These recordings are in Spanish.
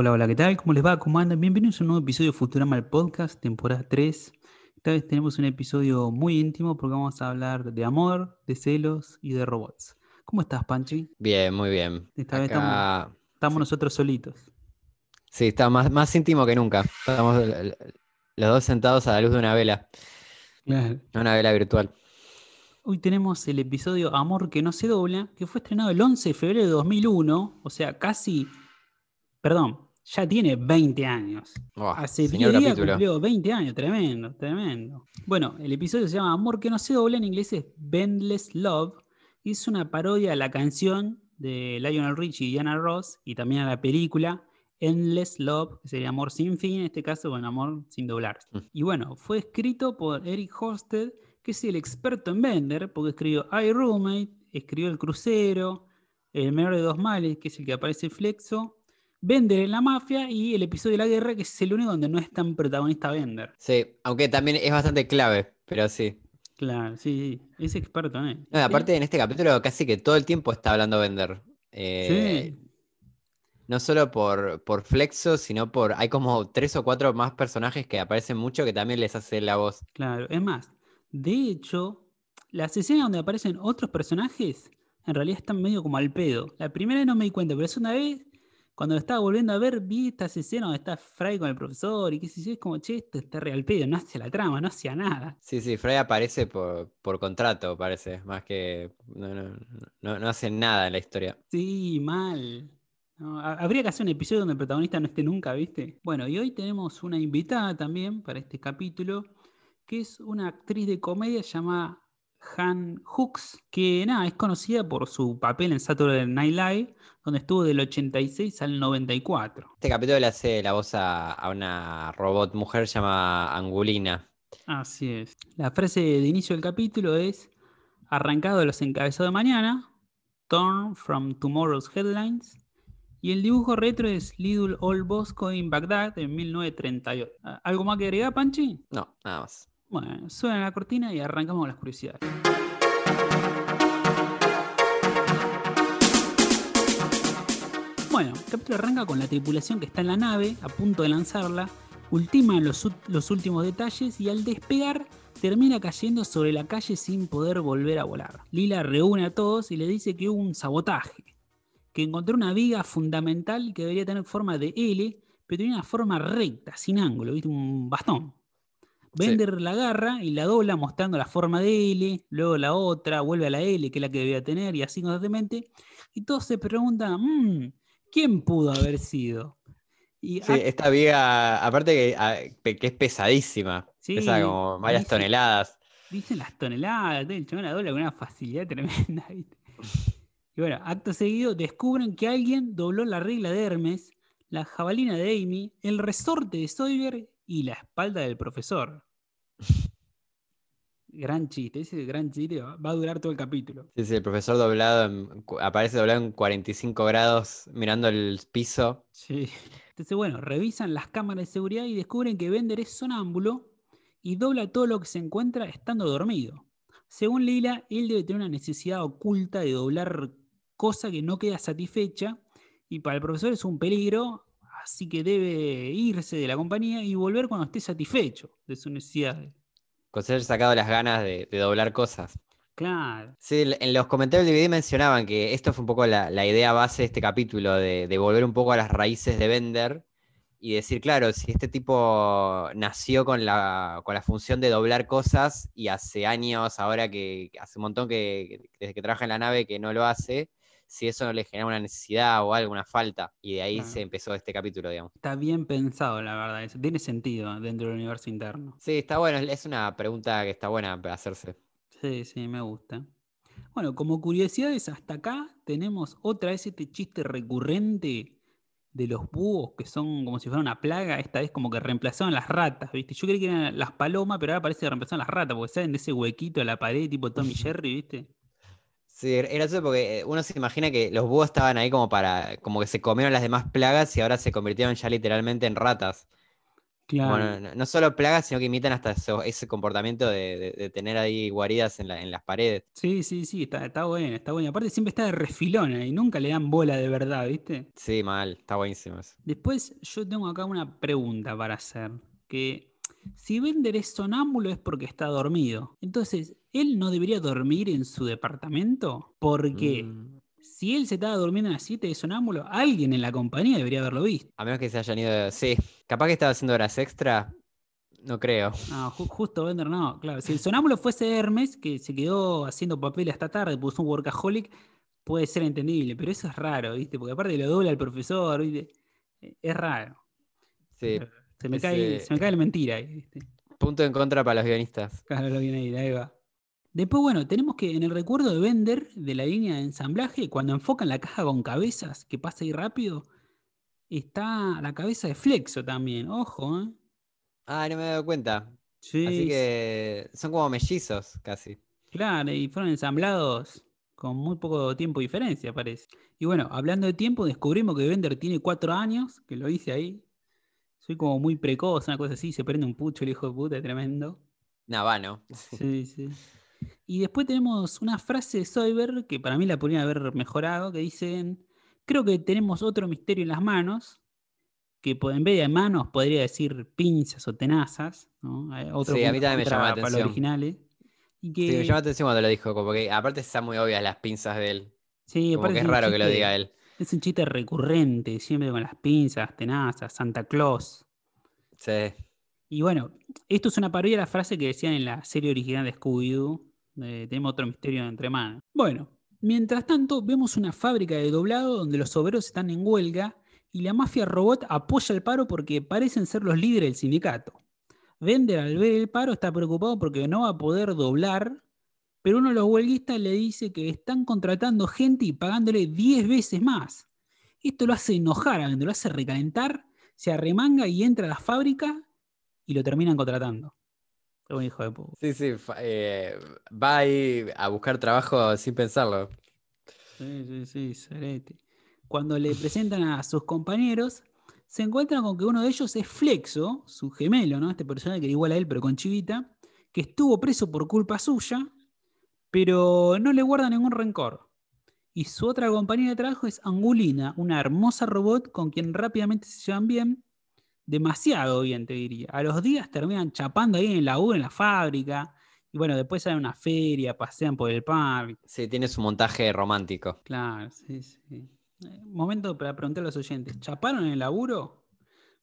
Hola, hola, ¿qué tal? ¿Cómo les va? ¿Cómo andan? Bienvenidos a un nuevo episodio de Futurama el Podcast, temporada 3. Esta vez tenemos un episodio muy íntimo porque vamos a hablar de amor, de celos y de robots. ¿Cómo estás, Panchi? Bien, muy bien. Esta vez estamos, estamos nosotros solitos. Sí, está más, más íntimo que nunca. Estamos los dos sentados a la luz de una vela. Claro. Una vela virtual. Hoy tenemos el episodio Amor que no se dobla, que fue estrenado el 11 de febrero de 2001, o sea, casi perdón, ya tiene 20 años. Hace 10 días cumplió 20 años, tremendo, tremendo. Bueno, el episodio se llama Amor que no se dobla, en inglés es Bendless Love, y es una parodia a la canción de Lionel Richie y Diana Ross, y también a la película Endless Love, que sería Amor sin fin, en este caso, bueno, Amor sin doblar. Mm. Y bueno, fue escrito por Eric Hosted, que es el experto en vender, porque escribió I Roommate, escribió El Crucero, El Menor de Dos Males, que es el que aparece Flexo, Bender en la mafia y el episodio de la guerra, que es el único donde no es tan protagonista Bender. Sí, aunque también es bastante clave, pero sí. Claro, sí, es experto en él. aparte, en este capítulo casi que todo el tiempo está hablando Bender. Eh, sí. No solo por, por Flexo, sino por. Hay como tres o cuatro más personajes que aparecen mucho que también les hace la voz. Claro, es más, de hecho, las escenas donde aparecen otros personajes en realidad están medio como al pedo. La primera no me di cuenta, pero es una vez cuando estaba volviendo a ver, vi estas escenas donde está Fry con el profesor y qué sé yo, es como, che, esto está real pedo, no hace la trama, no hacía nada. Sí, sí, Fry aparece por, contrato, parece, más que no, no, hacen nada en la historia. Sí, mal. habría que hacer un episodio donde el protagonista no esté nunca, ¿viste? Bueno, y hoy tenemos una invitada también para este capítulo, que es una actriz de comedia llamada Han Hooks, que nada, es conocida por su papel en Saturday Night Live, donde estuvo del 86 al 94. Este capítulo le hace la voz a, una robot mujer llamada Angulina. Así es. La frase de inicio del capítulo es, arrancado de los encabezados de mañana, torn from tomorrow's headlines, y el dibujo retro es Little Old Bosco in Baghdad en 1938. ¿Algo más que agregar, Panchi? No, nada más. Bueno, suena la cortina y arrancamos con las curiosidades. Bueno, el capítulo arranca con la tripulación que está en la nave, a punto de lanzarla, ultima los, los últimos detalles y al despegar termina cayendo sobre la calle sin poder volver a volar. Lila reúne a todos y le dice que hubo un sabotaje, que encontró una viga fundamental que debería tener forma de L, pero tiene una forma recta, sin ángulo, ¿viste? un bastón. Bender la agarra y la dobla mostrando la forma de L, luego la otra, vuelve a la L, que es la que debía tener, y así constantemente. Y todos se preguntan, mmm, ¿quién pudo haber sido? sí, esta viga, aparte que, que es pesadísima, pesa como varias toneladas. Dicen las toneladas, el chaval la dobla con una facilidad tremenda. Y bueno, acto seguido descubren que alguien dobló la regla de Hermes, la jabalina de Amy, el resorte de Sawyer y la espalda del profesor. gran chiste, ese gran chiste va, a durar todo el capítulo. Sí, sí, el profesor doblado, aparece doblado en 45 grados mirando el piso. Sí. Entonces, bueno, revisan las cámaras de seguridad y descubren que Bender es sonámbulo y dobla todo lo que se encuentra estando dormido. Según Lila, él debe tener una necesidad oculta de doblar cosa que no queda satisfecha y para el profesor es un peligro así que debe irse de la compañía y volver cuando esté satisfecho de su necesidad. Con ser sacado las ganas de, doblar cosas. Claro. Sí, en los comentarios del video mencionaban que esto fue un poco la, idea base de este capítulo, de, volver un poco a las raíces de Bender y decir, claro, si este tipo nació con la, con la función de doblar cosas y hace años, ahora que hace un montón que desde que trabaja en la nave que no lo hace, si eso no le genera una necesidad o alguna falta. Y de ahí se empezó este capítulo, digamos. Está bien pensado, la verdad. Eso tiene sentido dentro del universo interno. Sí, está bueno. Es una pregunta que está buena para hacerse. Sí, sí, me gusta. Bueno, como curiosidades, hasta acá tenemos otra vez este chiste recurrente de los búhos que son como si fuera una plaga, esta vez como que reemplazaron las ratas, ¿viste? Yo creí que eran las palomas, pero ahora parece que reemplazaron las ratas, porque salen de ese huequito de la pared tipo Tommy Jerry, ¿viste? Sí, era eso porque eh, uno se imagina que los búhos estaban ahí como para, como que se comieron las demás plagas y ahora se convirtieron ya literalmente en ratas. Claro. no, solo plagas, sino que imitan hasta ese comportamiento de, tener ahí guaridas en, las paredes. Sí, sí, sí, está, está bueno, está bueno. Aparte siempre está de refilón y nunca le dan bola de verdad, ¿viste? Sí, mal, está buenísimo eso. Después yo tengo acá una pregunta para hacer, que si Bender es sonámbulo es porque está dormido. Entonces, ¿él no debería dormir en su departamento? Porque... Mm si él se estaba durmiendo en las 7 de sonámbulo, alguien en la compañía debería haberlo visto. A menos que se hayan ido. Sí, capaz que estaba haciendo horas extra. No creo. No, justo Bender no. Claro, si el sonámbulo fuese Hermes, que se quedó haciendo papel hasta tarde, puso un workaholic, puede ser entendible, pero eso es raro, ¿viste? Porque aparte lo dobla el profesor, ¿viste? Es raro. Sí. Se me, cae, se me cae la mentira ahí, ¿viste? Punto en contra para los guionistas. Claro, lo viene ahí, ahí va. Después, bueno, tenemos que en el recuerdo de Bender, de la línea de ensamblaje, cuando enfocan la caja con cabezas, que pasa ahí rápido, está la cabeza de Flexo también, ojo, ¿eh? Ah, no me he dado cuenta. Sí. Así que son como mellizos, casi. Claro, y fueron ensamblados con muy poco tiempo de diferencia, parece. Y bueno, hablando de tiempo, descubrimos que Bender tiene cuatro años, que lo hice ahí. Soy como muy precoz, una cosa así, se prende un pucho el hijo de puta, tremendo. Navano. Sí, sí. Y después tenemos una frase de Soyber que para mí la podría haber mejorado, que dicen, creo que tenemos otro misterio en las manos, que en vez de manos podría decir pinzas o tenazas, ¿no? sí, a mí también me llama la atención. originales. Y que... Sí, me llama la atención cuando lo dijo, porque aparte están muy obvias las pinzas de él. Sí, como que es raro que lo diga él. Es un chiste recurrente, siempre con las pinzas, tenazas, Santa Claus. Sí. Y bueno, esto es una parodia de la frase que decían en la serie original de Scooby-Doo, tenemos otro misterio entre manos. Bueno, mientras tanto, vemos una fábrica de doblado donde los obreros están en huelga y la mafia robot apoya el paro porque parecen ser los líderes del sindicato. Bender al ver el paro está preocupado porque no va a poder doblar, pero uno de los huelguistas le dice que están contratando gente y pagándole 10 veces más. Esto lo hace enojar a Bender, lo hace recalentar, se arremanga y entra a la fábrica y lo terminan contratando un hijo de puta. Sí, sí, eh, va ahí a buscar trabajo sin pensarlo. Sí, sí, sí, serete. Cuando le presentan a sus compañeros, se encuentran con que uno de ellos es Flexo, su gemelo, ¿no? Este personaje que era igual a él, pero con chivita, que estuvo preso por culpa suya, pero no le guarda ningún rencor. Y su otra compañera de trabajo es Angulina, una hermosa robot con quien rápidamente se llevan bien demasiado bien, te diría. A los días terminan chapando ahí en el laburo, en la fábrica. Y bueno, después salen a una feria, pasean por el parque. Sí, tiene su montaje romántico. Claro, sí, sí. Eh, momento para preguntar a los oyentes. ¿Chaparon en el laburo?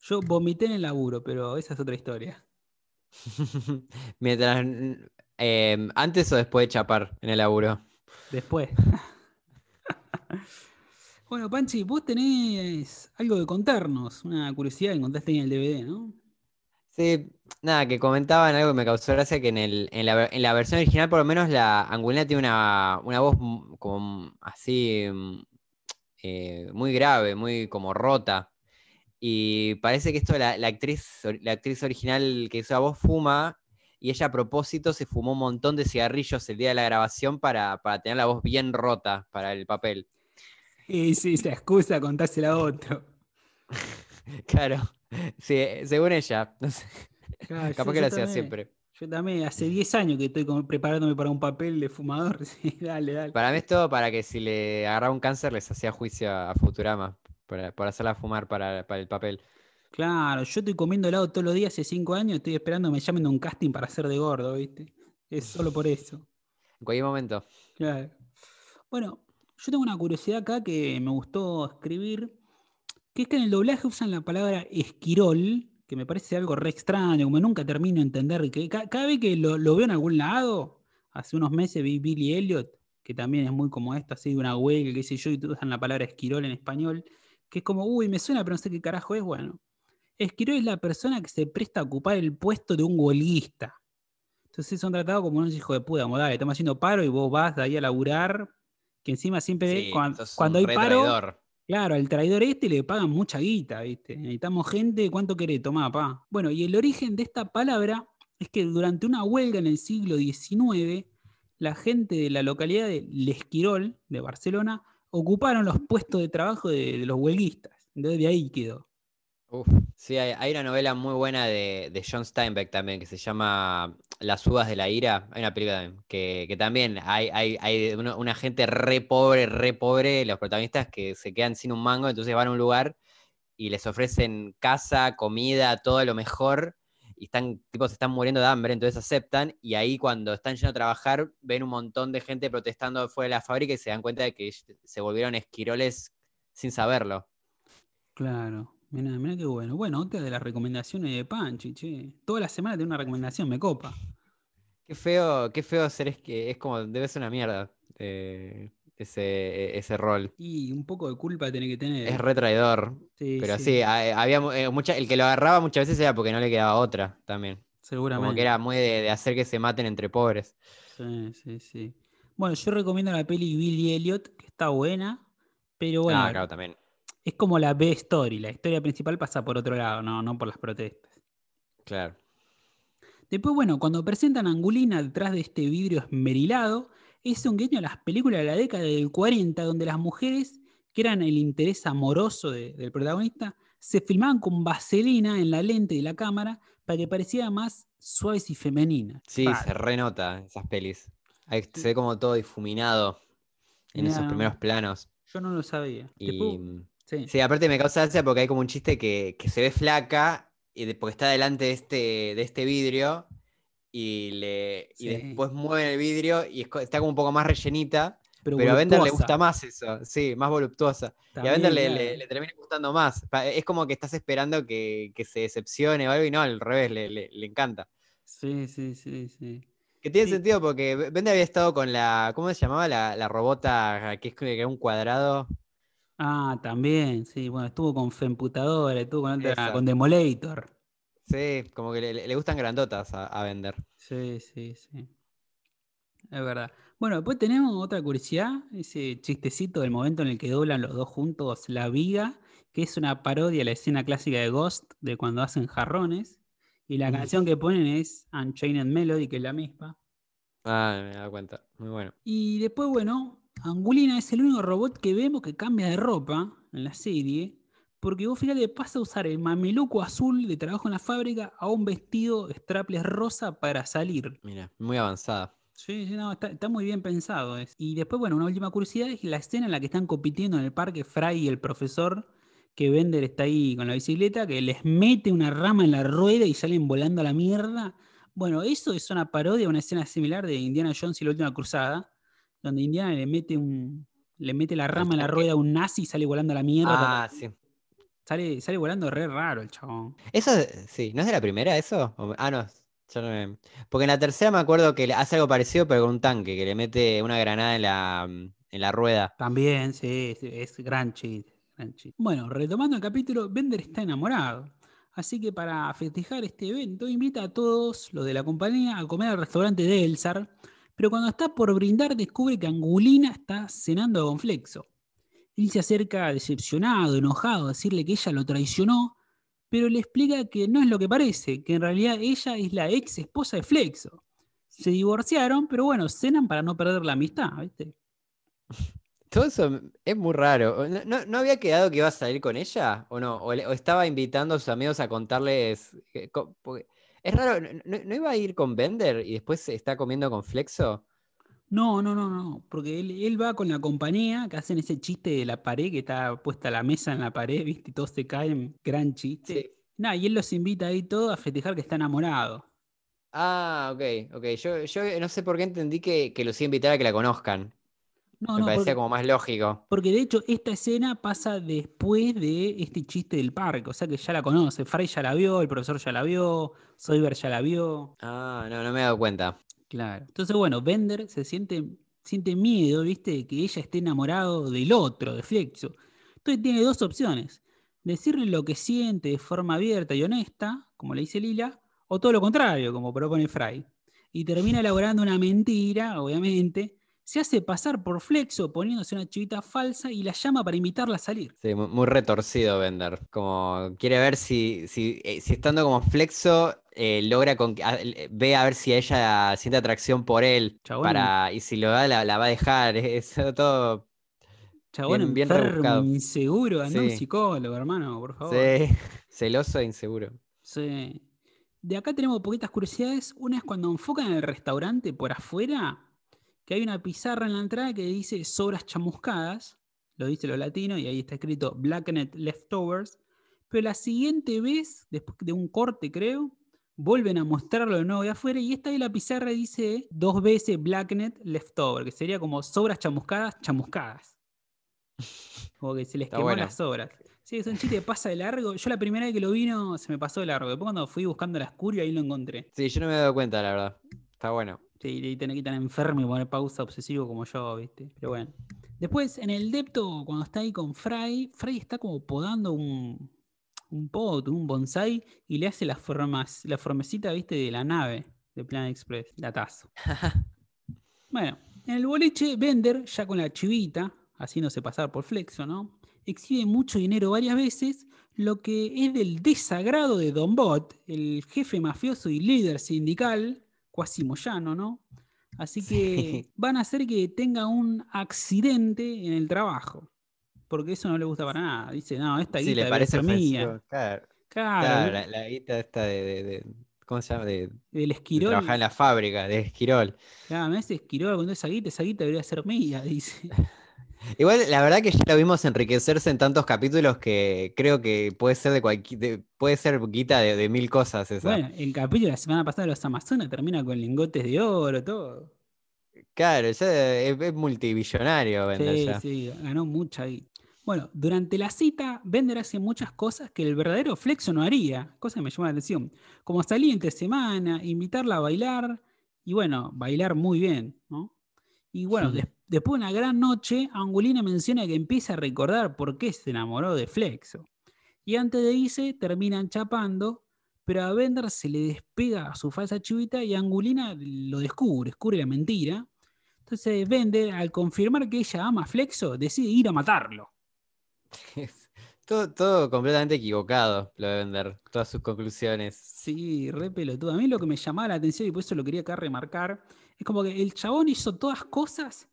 Yo vomité en el laburo, pero esa es otra historia. Mientras. Em, ¿Antes o después de chapar en el laburo? Después. Bueno, Panchi, vos tenés algo de contarnos, una curiosidad que contaste en el DVD, ¿no? Sí, nada, que comentaban algo que me causó gracia, que en, el, en, la, versión original por lo menos la Angulina tiene una, voz como así eh, muy grave, muy como rota. Y parece que esto la, actriz, la actriz original que hizo la voz fuma y ella a propósito se fumó un montón de cigarrillos el día de la grabación para, para tener la voz bien rota para el papel. Y sí, se excusa contársela a otro. Claro, sí, según ella. No sé. Capaz que lo hacía siempre. Yo también, hace 10 años que estoy preparándome para un papel de fumador. Sí, dale, dale. Para mí es todo para que si le agarraba un cáncer les hacía juicio a Futurama por hacerla fumar para, el papel. Claro, yo estoy comiendo helado todos los días hace 5 años, estoy esperando que me llamen a un casting para ser de gordo, ¿viste? Es solo por eso. En cualquier momento. Claro. Bueno, yo tengo una curiosidad acá que me gustó escribir, que es que en el doblaje usan la palabra esquirol, que me parece algo re extraño, como nunca termino de entender, que cada, vez que lo, veo en algún lado, hace unos meses vi Billy Elliot, que también es muy como esto, así de una huelga, qué sé yo, y usan la palabra esquirol en español, que es como, uy, me suena, pero no sé qué carajo es, bueno. Esquirol es la persona que se presta a ocupar el puesto de un huelguista. Entonces son tratados como unos hijos de puta, como dale, estamos haciendo paro y vos vas de ahí a laburar que encima siempre cuando, hay paro, claro, al traidor este le pagan mucha guita, ¿viste? Necesitamos gente, ¿cuánto querés? Tomá, pa. Bueno, y el origen de esta palabra es que durante una huelga en el siglo XIX, la gente de la localidad de Lesquirol, de Barcelona, ocuparon los puestos de trabajo de, los huelguistas. Entonces de ahí quedó. sí, hay, una novela muy buena de, John Steinbeck también que se llama Las uvas de la ira. Hay una película que, también hay, hay, una, gente re pobre, re pobre, los protagonistas que se quedan sin un mango, entonces van a un lugar y les ofrecen casa, comida, todo lo mejor y están, tipo, se están muriendo de hambre, entonces aceptan, y ahí cuando están yendo a trabajar, ven un montón de gente protestando fuera de la fábrica y se dan cuenta de que se volvieron esquiroles sin saberlo. Claro, mira, mira qué bueno. Bueno, otra de las recomendaciones de Panchi, che. Toda la semana tengo una recomendación, me copa. Qué feo, qué feo ser es que es como, debe ser una mierda. Eh, ese, ese rol. Y un poco de culpa tiene que tener. Es retraidor. pero sí, había eh, mucha, el que lo agarraba muchas veces era porque no le quedaba otra también. Seguramente. Como que era muy de, hacer que se maten entre pobres. Sí, sí, sí. Bueno, yo recomiendo la peli Billy Elliot, que está buena, pero bueno. Ah, claro, también. Es como la B-story, la historia principal pasa por otro lado, no, no por las protestas. Claro. Después, bueno, cuando presentan a Angulina detrás de este vidrio esmerilado, es un guiño a las películas de la década del 40, donde las mujeres, que eran el interés amoroso del protagonista, se filmaban con vaselina en la lente de la cámara para que pareciera más suaves y femeninas. Sí, se renota esas pelis. se ve como todo difuminado en esos primeros planos. Yo no lo sabía. Sí. aparte me causa gracia porque hay como un chiste que, se ve flaca y porque está delante de este, de este vidrio y, le, después mueve el vidrio y está como un poco más rellenita. Pero, a Bender le gusta más eso, sí, más voluptuosa. y a Bender le, termina gustando más. Es como que estás esperando que, se decepcione o algo y no, al revés, le, encanta. Sí, sí, sí, sí. Que tiene sentido porque Bender había estado con la, ¿cómo se llamaba? La, robota que es un cuadrado. Ah, también, sí, bueno, estuvo con Femputadora, estuvo con, con Demolator. Sí, como que le, gustan grandotas a, vender. Sí, sí, sí. Es verdad. Bueno, después tenemos otra curiosidad, ese chistecito del momento en el que doblan los dos juntos la viga, que es una parodia a la escena clásica de Ghost de cuando hacen jarrones. Y la canción que ponen es Unchained Melody, que es la misma. Ah, me da cuenta. Muy bueno. Y después, bueno, Angulina es el único robot que vemos que cambia de ropa en la serie porque vos fíjate, pasa a usar el mameluco azul de trabajo en la fábrica a un vestido strapless rosa para salir. Mira, muy avanzada. Sí, sí, no, está, muy bien pensado. Y después, bueno, una última curiosidad es la escena en la que están compitiendo en el parque Fry y el profesor, que Bender está ahí con la bicicleta, que les mete una rama en la rueda y salen volando a la mierda. Bueno, eso es una parodia, una escena similar de Indiana Jones y la última cruzada, donde Indiana le mete un, le mete la rama en la rueda a un nazi y sale volando a la mierda. Ah, sí. Sale, volando re raro el chabón. Eso, sí, ¿no es de la primera eso? Ah, no, Porque en la tercera me acuerdo que hace algo parecido, pero con un tanque, que le mete una granada en la, en la rueda. También, sí, es gran chiste, Bueno, retomando el capítulo, Bender está enamorado. Así que para festejar este evento, invita a todos los de la compañía a comer al restaurante de Elsar. Pero cuando está por brindar, descubre que Angulina está cenando con Flexo. Él se acerca decepcionado, enojado, a decirle que ella lo traicionó, pero le explica que no es lo que parece, que en realidad ella es la ex esposa de Flexo. Se divorciaron, pero bueno, cenan para no perder la amistad, ¿viste? Todo eso es muy raro. ¿No, había quedado que iba a salir con ella? ¿O no? ¿O, estaba invitando a sus amigos a contarles? Es raro, ¿no, iba a ir con Bender y después se está comiendo con Flexo? No, no, no, no, porque él, va con la compañía que hacen ese chiste de la pared que está puesta la mesa en la pared, ¿viste? Y todos se caen, gran chiste. Nada, y él los invita ahí todo a festejar que está enamorado. Ah, ok, ok. Yo, yo no sé por qué entendí que, que los iba a invitar a que la conozcan. No, Me parecía como más lógico. Porque de hecho esta escena pasa después de este chiste del parque, o sea que ya la conoce. Frey ya la vio, el profesor ya la vio, Soyber ya la vio. Ah, no, no me he dado cuenta. Claro. Entonces, bueno, Bender se siente, siente miedo, ¿viste? De que ella esté enamorado del otro, de Flexo. Entonces tiene dos opciones. Decirle lo que siente de forma abierta y honesta, como le dice Lila, o todo lo contrario, como propone Fry. Y termina elaborando una mentira, obviamente, se hace pasar por Flexo poniéndose una chivita falsa y la llama para invitarla a salir. Sí, muy, retorcido Bender. Como quiere ver si, si, eh, si estando como Flexo eh, logra con, ve a ver si ella siente atracción por él. Para, y si lo da, la, va a dejar. Es todo. Chabón bien, enfermo, inseguro, anda un psicólogo, hermano, por favor. Sí, celoso e inseguro. Sí. De acá tenemos poquitas curiosidades. Una es cuando enfocan en el restaurante por afuera, que hay una pizarra en la entrada que dice sobras chamuscadas, lo dice lo latino, y ahí está escrito Blackened Leftovers. Pero la siguiente vez, después de un corte, creo, vuelven a mostrarlo de nuevo de afuera y esta de la pizarra dice dos veces Blackened Leftover, que sería como sobras chamuscadas, chamuscadas. Como que se les quemó las sobras. Sí, es un chiste que pasa de largo. Yo la primera vez que lo vino se me pasó de largo. Después cuando fui buscando las curias ahí lo encontré. Sí, yo no me he dado cuenta, la verdad. Está bueno. Sí, y tener que estar enfermo y poner pausa obsesivo como yo, ¿viste? Pero bueno. Después, en el depto, cuando está ahí con Fry, Fry está como podando un, un pot, un bonsai, y le hace las formas, la formecita, ¿viste? De la nave de Planet Express, la taza. bueno, en el boliche, Bender, ya con la chivita, haciéndose pasar por Flexo, ¿no? Exhibe mucho dinero varias veces, lo que es del desagrado de Don Bot, el jefe mafioso y líder sindical, cuasi moyano, ¿no? Así que van a hacer que tenga un accidente en el trabajo. Porque eso no le gusta para nada. Dice, no, esta guita le parece mía. Claro. Claro. la, guita esta de, ¿Cómo se llama? De, Del esquirol. trabajar en la fábrica, de esquirol. Claro, me hace esquirol con esa guita, esa guita debería ser mía, dice. Igual, la verdad que ya lo vimos enriquecerse en tantos capítulos que creo que puede ser de cualquier, puede ser guita de, mil cosas esa. Bueno, el capítulo de la semana pasada de los Amazonas termina con lingotes de oro, todo. Claro, ya es, multibillonario sí, Sí, ganó mucho ahí. Bueno, durante la cita, Bender hace muchas cosas que el verdadero Flexo no haría, cosa que me llamó la atención. Como salir entre semana, invitarla a bailar, y bueno, bailar muy bien, ¿no? Y bueno, después Después de una gran noche, Angulina menciona que empieza a recordar por qué se enamoró de Flexo. Y antes de irse, terminan chapando, pero a Bender se le despega su falsa chivita y Angulina lo descubre, descubre la mentira. Entonces Bender, al confirmar que ella ama a Flexo, decide ir a matarlo. todo, todo, completamente equivocado, lo de Bender, todas sus conclusiones. Sí, re pelotudo. A mí lo que me llamaba la atención y por eso lo quería acá remarcar, es como que el chabón hizo todas cosas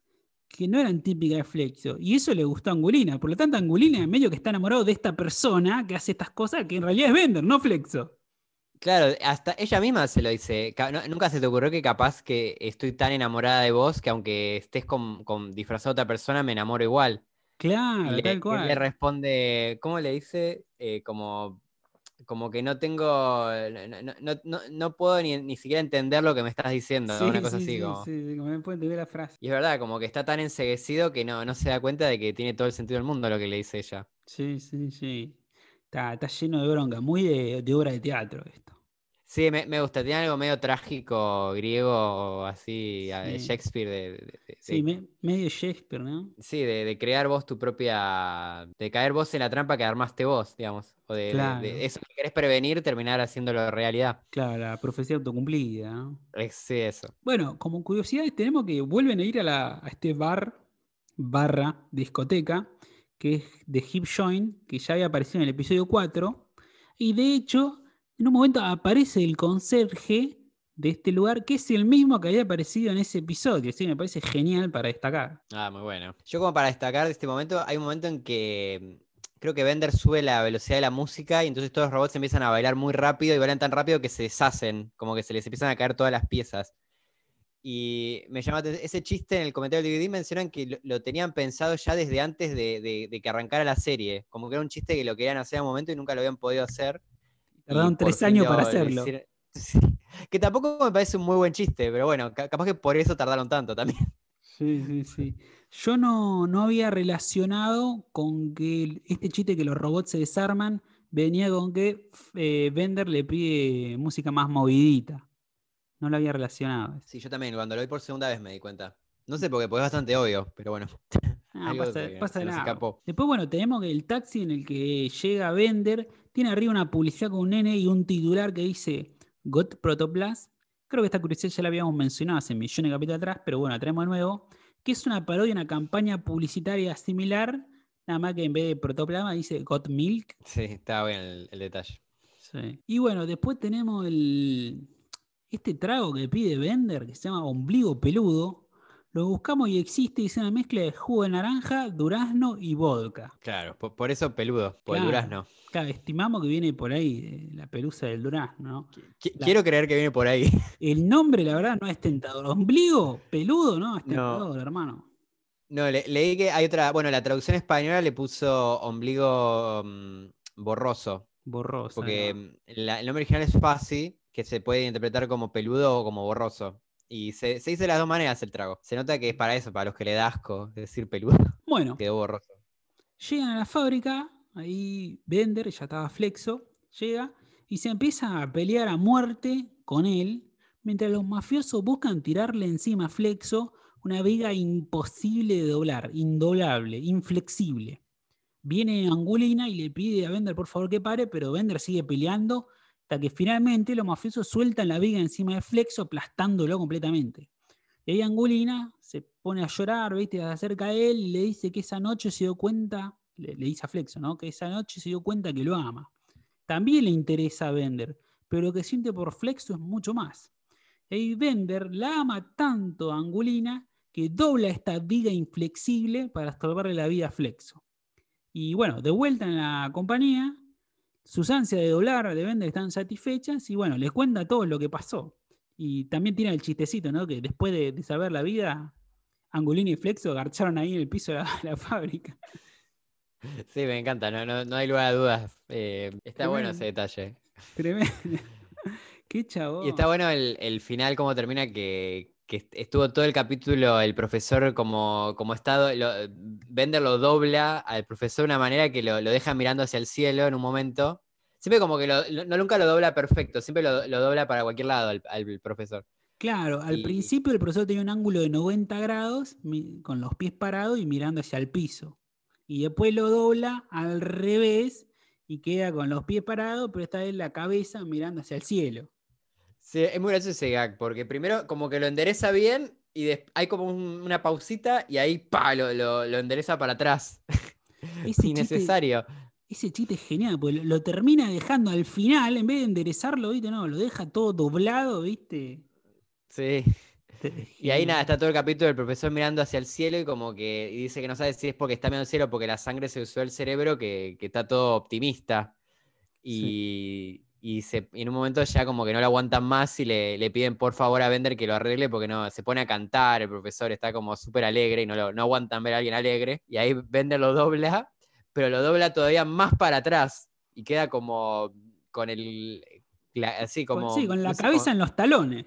que no eran típicas de Flexo. Y eso le gustó a Angulina. Por lo tanto, Angulina medio que está enamorado de esta persona que hace estas cosas que en realidad es Bender, no Flexo. Claro, hasta ella misma se lo dice. nunca se te ocurrió que capaz que estoy tan enamorada de vos que aunque estés con, con disfrazado de otra persona, me enamoro igual. Claro, tal cual. Y le responde, ¿cómo le dice? Eh, como como que no tengo, no, puedo ni, siquiera entender lo que me estás diciendo, una cosa así. como... sí, me puedo entender la frase. Y es verdad, como que está tan enseguecido que no, no se da cuenta de que tiene todo el sentido del mundo lo que le dice ella. Sí, sí, sí. Está, está lleno de bronca, muy de, de obra de teatro esto. Sí, me, gusta. Tiene algo medio trágico, griego, así, Shakespeare. De, sí, medio Shakespeare, ¿no? Sí, de, crear vos tu propia. de caer vos en la trampa que armaste vos, digamos. O de, eso que querés prevenir, terminar haciéndolo realidad. Claro, la profecía autocumplida, ¿no? Sí, eso. Bueno, como curiosidad, tenemos que vuelven a ir a, la, a este bar, barra, discoteca, que es de Hip Joint, que ya había aparecido en el episodio 4. Y de hecho en un momento aparece el conserje de este lugar, que es el mismo que había aparecido en ese episodio. Sí, me parece genial para destacar. Ah, muy bueno. Yo como para destacar de este momento, hay un momento en que mm, creo que Bender sube la velocidad de la música y entonces todos los robots empiezan a bailar muy rápido y bailan tan rápido que se deshacen, como que se les empiezan a caer todas las piezas. Y me llama ese chiste en el comentario del DVD mencionan que lo, tenían pensado ya desde antes de, de, que arrancara la serie. Como que era un chiste que lo querían hacer en un momento y nunca lo habían podido hacer. Tardaron tres años para hacerlo. que tampoco me parece un muy buen chiste, pero bueno, capaz que por eso tardaron tanto también. Sí, sí, sí. Yo no, no había relacionado con que este chiste que los robots se desarman venía con que eh, Bender le pide música más movidita. No lo había relacionado. Sí, yo también, cuando lo vi por segunda vez me di cuenta. No sé, porque, porque es bastante obvio, pero bueno. Ah, pasa, nada. Después, bueno, tenemos el taxi en el que llega Bender tiene arriba una publicidad con un nene y un titular que dice Got Protoplast. Creo que esta curiosidad ya la habíamos mencionado hace millones de capítulos atrás, pero bueno, la traemos de nuevo. Que es una parodia, una campaña publicitaria similar, nada más que en vez de protoplasma dice Got Milk. Sí, está bien el, detalle. Y bueno, después tenemos el, este trago que pide Bender, que se llama ombligo peludo, Lo buscamos y existe, y es una mezcla de jugo de naranja, durazno y vodka. Claro, por, eso peludo, por el durazno. Claro, estimamos que viene por ahí la pelusa del durazno. Quiero creer que viene por ahí. El nombre, la verdad, no es tentador. Ombligo, peludo, ¿no? Es tentador, hermano. No, leí que hay otra. Bueno, la traducción española le puso ombligo mm, borroso. Borroso. Porque mm, el nombre original es fuzzy, que se puede interpretar como peludo o como borroso. Y se, dice de las dos maneras el trago. Se nota que es para eso, para los que le da asco decir peludo. Bueno. Quedó borroso. Llegan a la fábrica, ahí Bender, ya estaba flexo, llega y se empieza a pelear a muerte con él, mientras los mafiosos buscan tirarle encima a Flexo una viga imposible de doblar, indoblable, inflexible. Viene Angulina y le pide a Bender por favor que pare, pero Bender sigue peleando hasta que finalmente los mafiosos sueltan la viga encima de Flexo, aplastándolo completamente. Y ahí Angulina se pone a llorar, ¿viste? Se acerca a él y le dice que esa noche se dio cuenta, le, dice a Flexo, ¿no? Que esa noche se dio cuenta que lo ama. También le interesa a Bender, pero lo que siente por Flexo es mucho más. Y Bender la ama tanto a Angulina que dobla esta viga inflexible para salvarle la vida a Flexo. Y bueno, de vuelta en la compañía, sus ansias de doblar, de vender están satisfechas y bueno, les cuenta todo lo que pasó. Y también tiene el chistecito, ¿no? Que después de, saber la vida, Angulini y Flexo agarcharon ahí en el piso de la, fábrica. Sí, me encanta, no, hay lugar a dudas. Eh, está bueno ese detalle. Tremendo. Qué chavo. Y está bueno el, el final, cómo termina, que, que estuvo todo el capítulo el profesor como, como estado, lo, Bender lo dobla al profesor de una manera que lo, deja mirando hacia el cielo en un momento. Siempre como que no nunca lo dobla perfecto, siempre lo, dobla para cualquier lado al, profesor. Claro, al principio el profesor tenía un ángulo de 90 grados con los pies parados y mirando hacia el piso. Y después lo dobla al revés y queda con los pies parados, pero esta vez la cabeza mirando hacia el cielo. Sí, es muy gracioso ese gag, porque primero como que lo endereza bien y hay como una pausita y ahí pa, lo, endereza para atrás. Es innecesario. ese chiste es genial, porque lo, termina dejando al final, en vez de enderezarlo, ¿viste? No, lo deja todo doblado, ¿viste? Sí. Y ahí nada, está todo el capítulo del profesor mirando hacia el cielo y como que dice que no sabe si es porque está mirando al cielo o porque la sangre se usó el cerebro, que, está todo optimista. Y, y, en un momento ya como que no lo aguantan más y le, piden por favor a Bender que lo arregle porque no, se pone a cantar, el profesor está como súper alegre y no, lo, no aguantan ver a alguien alegre. Y ahí Bender lo dobla, pero lo dobla todavía más para atrás y queda como con el... Así como... Sí, con la cabeza en los talones.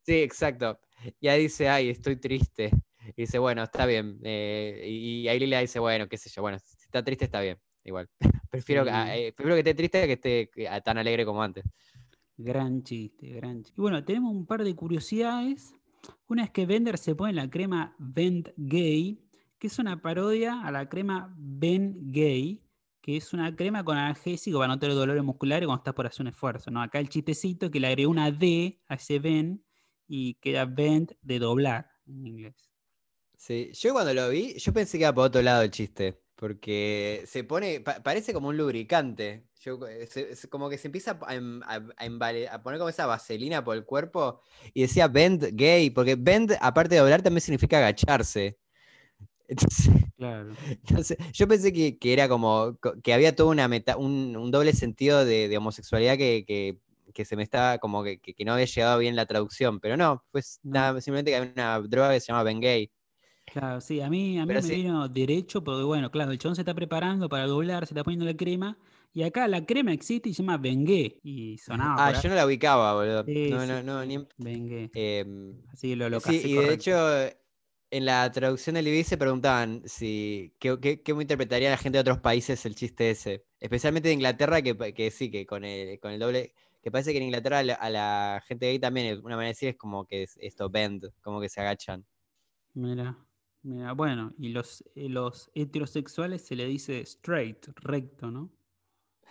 Sí, exacto. Y ahí dice, ay, estoy triste. Y dice, bueno, está bien. Eh, y ahí Lila dice, bueno, qué sé yo, bueno, si está triste está bien, igual. Prefiero, eh, prefiero que esté triste que esté tan alegre como antes. Gran chiste, gran chiste. Y bueno, tenemos un par de curiosidades. Una es que Bender se pone la crema Vent Gay, que es una parodia a la crema Ben Gay, que es una crema con analgésico para no tener dolores musculares cuando estás por hacer un esfuerzo. ¿no? Acá el chistecito que le agregó una D a ese Ben y queda Vent de doblar en inglés. Sí, yo cuando lo vi, yo pensé que iba por otro lado el chiste. Porque se pone, parece como un lubricante. Eh, como que se empieza em, a, poner como esa vaselina por el cuerpo. Y decía bend gay, porque bend, aparte de doblar, también significa agacharse. Entonces, yo pensé que, era como que había todo una meta, un, doble sentido de, homosexualidad que, se me estaba como que, no había llegado bien la traducción, pero no, pues nada, simplemente que hay una droga que se llama Ben Gay. Claro, sí, a mí, a mí me vino derecho, porque bueno, claro, el chabón se está preparando para doblar, se está poniendo la crema, y acá la crema existe y se llama Bengué, y sonaba. Ah, yo no la ubicaba, boludo. no, no, no, ni... Bengué. Em, Así lo, lo Sí, y de hecho, en la traducción del IBI se preguntaban si qué, qué, cómo interpretaría la gente de otros países el chiste ese. Especialmente de Inglaterra, que, que sí, que con el, con el doble que parece que en Inglaterra a la, gente gay también una manera de decir es como que es esto bend, como que se agachan. Mira bueno, y los, eh, los heterosexuales se le dice straight, recto, ¿no?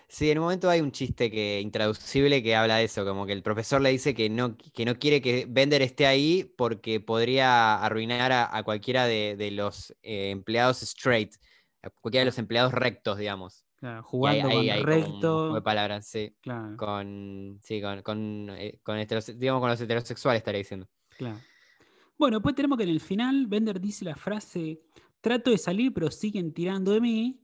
Sí, en un momento hay un chiste que intraducible que habla de eso, como que el profesor le dice que no, que no quiere que Bender esté ahí porque podría arruinar a, cualquiera de, los eh, empleados straight, a cualquiera de los empleados rectos, digamos. Claro, jugando con recto. de palabras, sí. Con, sí, con, con, eh, con, digamos, con los heterosexuales estaría diciendo. Claro. Bueno, pues tenemos que en el final Bender dice la frase, trato de salir pero siguen tirando de mí,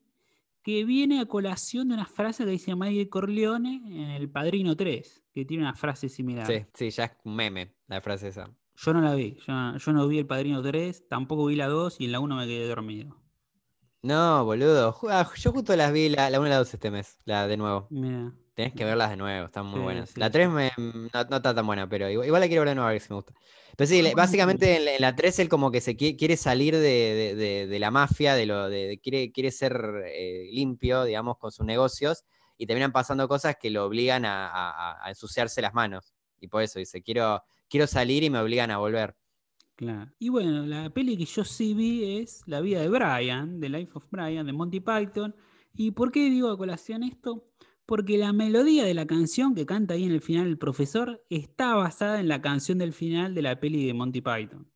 que viene a colación de una frase que dice Michael Corleone en El Padrino 3, que tiene una frase similar. Sí, sí, ya es un meme la frase esa. Yo no la vi, yo, no vi El Padrino 3, tampoco vi la 2 y en la 1 me quedé dormido. No, boludo. Ah, yo justo las vi la, la 1 y la 2 este mes, la de nuevo. Mira. Tenés que verlas de nuevo, están muy buenas. la 3 no, está tan buena, pero igual, la quiero ver de nuevo a ver si me gusta. Pero sí, básicamente en la, 3 él como que se quiere, salir de, la mafia, de lo de, quiere, quiere ser eh, limpio, digamos, con sus negocios, y terminan pasando cosas que lo obligan a, ensuciarse las manos. Y por eso dice, quiero, quiero salir y me obligan a volver. Claro. Y bueno, la peli que yo sí vi es La vida de Brian, The Life of Brian, de Monty Python. ¿Y por qué digo a colación esto? Porque la melodía de la canción que canta ahí en el final el profesor está basada en la canción del final de la peli de Monty Python.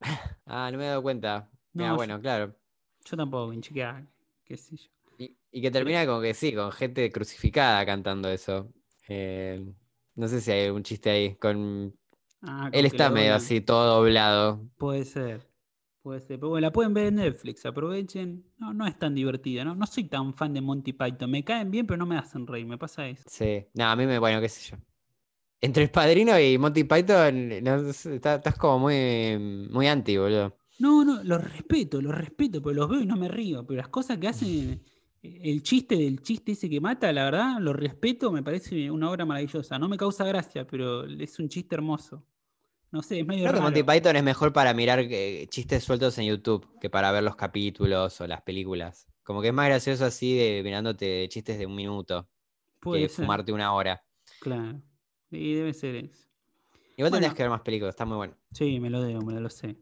Ah, no me he dado cuenta. No, bueno, claro. Yo tampoco, en qué sé yo. Y, que termina con que sí, con gente crucificada cantando eso. Eh, no sé si hay un chiste ahí con... Ah, Él está medio así, todo doblado. Puede ser. Puede ser. Pero bueno, la pueden ver en Netflix, aprovechen. No, no es tan divertida, ¿no? No soy tan fan de Monty Python. Me caen bien, pero no me hacen reír, me pasa eso. Sí, no, a mí me, bueno, qué sé yo. Entre el padrino y Monty Python, estás como muy, muy anti, boludo. No, no, los respeto, los respeto, pero los veo y no me río. Pero las cosas que hacen, el chiste del chiste ese que mata, la verdad, lo respeto, me parece una obra maravillosa. No me causa gracia, pero es un chiste hermoso. No sé, es medio Creo que Monty Python es mejor para mirar eh, chistes sueltos en YouTube que para ver los capítulos o las películas. Como que es más gracioso así de mirándote chistes de un minuto que fumarte una hora. Claro. Y debe ser eso. Igual tendrías que ver más películas, está muy bueno. Sí, me lo debo, me lo sé.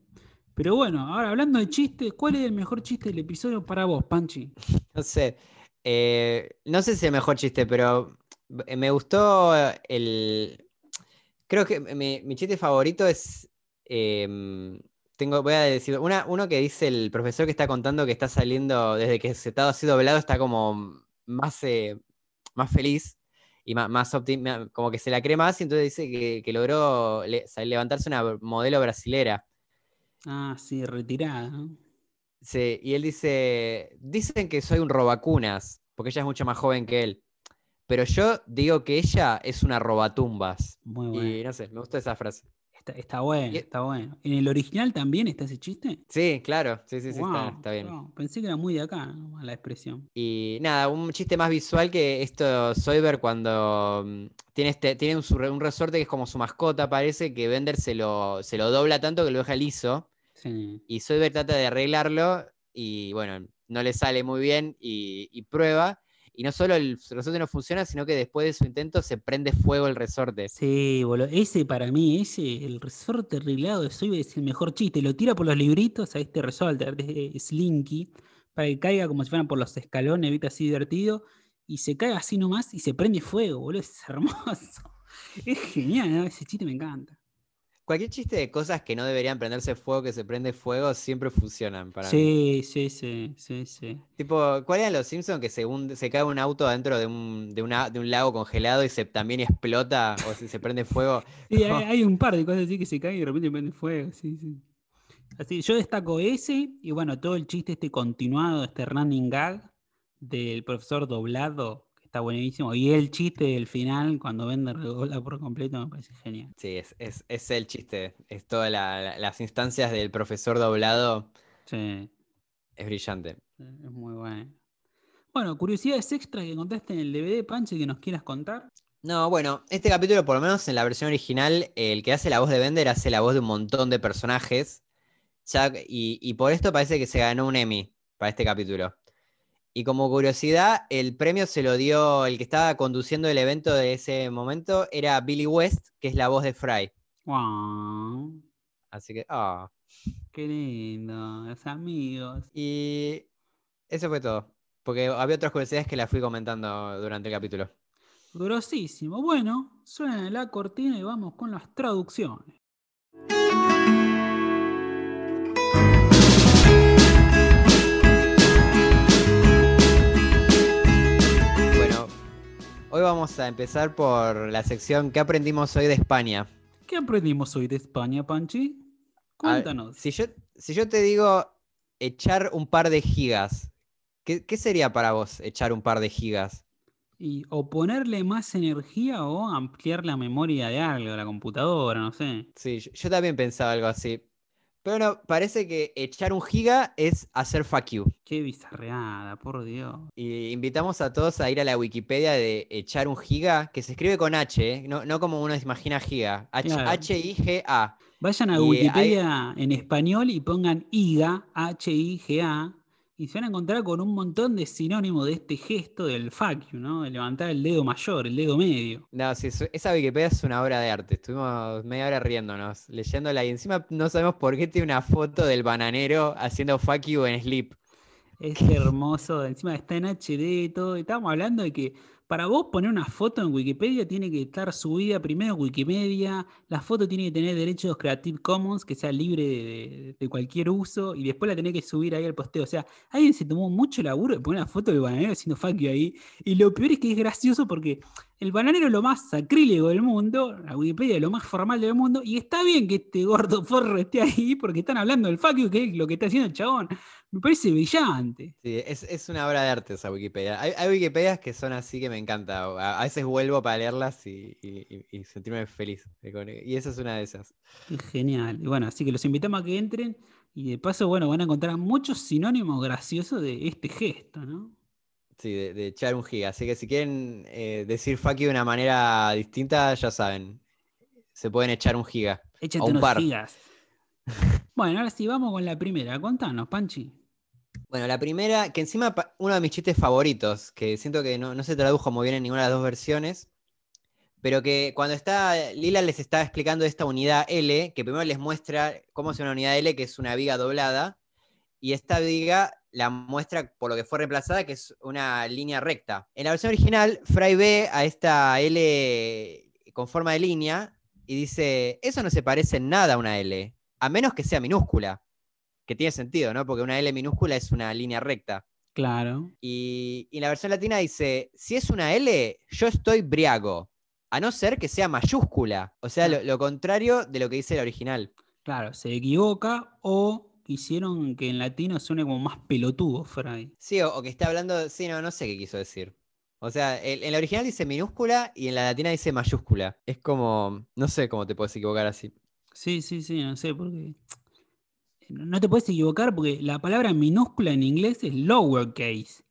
Pero bueno, ahora hablando de chistes, ¿cuál es el mejor chiste del episodio para vos, Panchi? No sé. Eh, no sé si es el mejor chiste, pero me gustó el, Creo que mi, chiste favorito es. Em, tengo, voy a decir, una, uno que dice el profesor que está contando que está saliendo, desde que se está así doblado, está como más, eh, más feliz y más, más como que se la cree más, y entonces dice que, logró levantarse una modelo brasilera. Ah, sí, retirada. Sí, y él dice, dicen que soy un robacunas, porque ella es mucho más joven que él. Pero yo digo que ella es una robatumbas. Muy bueno. Y no sé, me gusta esa frase. Está, bueno, está bueno. ¿En el original también está ese chiste? Sí, claro. Sí, sí, sí, está, bien. Pensé que era muy de acá, la expresión. Y nada, un chiste más visual que esto Soyber cuando mm, tiene, este, tiene un, resorte que es como su mascota, parece que Bender se lo, se lo dobla tanto que lo deja liso. Sí. Y Soyber trata de arreglarlo y bueno, no le sale muy bien y prueba y no solo el resorte no funciona, sino que después de su intento se prende fuego el resorte. Sí, boludo. Ese para mí, ese, el resorte arreglado de Soy es el mejor chiste. Lo tira por los libritos a este resorte, de Slinky, para que caiga como si fueran por los escalones, ¿viste? Así divertido. Y se cae así nomás y se prende fuego, boludo. Es hermoso. Es genial, ese chiste me encanta cualquier chiste de cosas que no deberían prenderse fuego, que se prende fuego, siempre funcionan para sí, mí. Sí, sí, sí, sí. Tipo, ¿cuál eran los Simpsons que se, se cae un auto dentro de un, de, un lago congelado y se también explota o se, se prende fuego? Sí, hay, un par de cosas así que se caen y de repente prende fuego, sí, sí. Así, yo destaco ese y bueno, todo el chiste este continuado, este running gag del profesor doblado está buenísimo. Y el chiste del final, cuando vende regola por completo, me parece genial. Sí, es, el chiste. Es todas las instancias del profesor doblado. Sí. Es brillante. Es muy bueno. Bueno, curiosidades extras que contaste en el DVD, Panche, que nos quieras contar. No, bueno, este capítulo, por lo menos en la versión original, el que hace la voz de Bender hace la voz de un montón de personajes. y, y por esto parece que se ganó un Emmy para este capítulo. Y como curiosidad, el premio se lo dio el que estaba conduciendo el evento de ese momento, era Billy West, que es la voz de Fry. Wow. Así que, ah. Qué lindo, los amigos. Y eso fue todo. Porque había otras curiosidades que las fui comentando durante el capítulo. Grosísimo. Bueno, suena la cortina y vamos con las traducciones. Hoy vamos a empezar por la sección ¿Qué aprendimos hoy de España? ¿Qué aprendimos hoy de España, Panchi? Cuéntanos. si, yo, si yo te digo echar un par de gigas, ¿qué, sería para vos echar un par de gigas? Y, o ponerle más energía o ampliar la memoria de algo, la computadora, no sé. Sí, yo también pensaba algo así. Pero no, parece que echar un giga es hacer fuck you. Qué bizarreada, por Dios. Y invitamos a todos a ir a la Wikipedia de echar un giga, que se escribe con H, ¿eh? no, como uno se imagina giga. H-I-G-A. Vayan a Wikipedia en español y pongan IGA, H-I-G-A, y se van a encontrar con un montón de sinónimos de este gesto del fuck you, ¿no? De levantar el dedo mayor, el dedo medio. No, sí, esa Wikipedia es una obra de arte. Estuvimos media hora riéndonos, leyéndola y encima no sabemos por qué tiene una foto del bananero haciendo fuck you en sleep. Es hermoso, encima está en HD y todo. Estamos hablando de que para vos poner una foto en Wikipedia tiene que estar subida primero en Wikimedia, la foto tiene que tener derechos Creative Commons, que sea libre de, cualquier uso, y después la tenés que subir ahí al posteo. O sea, alguien se tomó mucho laburo de poner una foto del bananero haciendo fuck you ahí, y lo peor es que es gracioso porque el bananero es lo más sacrílego del mundo, la Wikipedia es lo más formal del mundo, y está bien que este gordo forro esté ahí porque están hablando del fuck que es lo que está haciendo el chabón. Me parece brillante. Sí, es, una obra de arte esa Wikipedia. Hay, Wikipedias que son así que me encanta. A, veces vuelvo para leerlas y, sentirme feliz. Y esa es una de esas. genial. Y bueno, así que los invitamos a que entren y de paso, bueno, van a encontrar muchos sinónimos graciosos de este gesto, ¿no? Sí, de, echar un giga. Así que si quieren eh, decir fuck de una manera distinta, ya saben. Se pueden echar un giga. Échate un unos par. gigas. Bueno, ahora sí, vamos con la primera. Contanos, Panchi. Bueno, la primera, que encima uno de mis chistes favoritos, que siento que no, se tradujo muy bien en ninguna de las dos versiones, pero que cuando está Lila les está explicando esta unidad L, que primero les muestra cómo es una unidad L, que es una viga doblada, y esta viga la muestra por lo que fue reemplazada, que es una línea recta. En la versión original, Fry ve a esta L con forma de línea y dice, eso no se parece en nada a una L a menos que sea minúscula, que tiene sentido, ¿no? Porque una L minúscula es una línea recta. Claro. Y, la versión latina dice, si es una L, yo estoy briago, a no ser que sea mayúscula, o sea, lo, contrario de lo que dice el original. Claro, se equivoca o quisieron que en latino suene como más pelotudo, Fray. Sí, o, que está hablando, sí, no, no sé qué quiso decir. O sea, en el original dice minúscula y en la latina dice mayúscula. Es como, no sé cómo te puedes equivocar así. Sí, sí, sí, no sé, porque no te puedes equivocar porque la palabra minúscula en inglés es lowercase,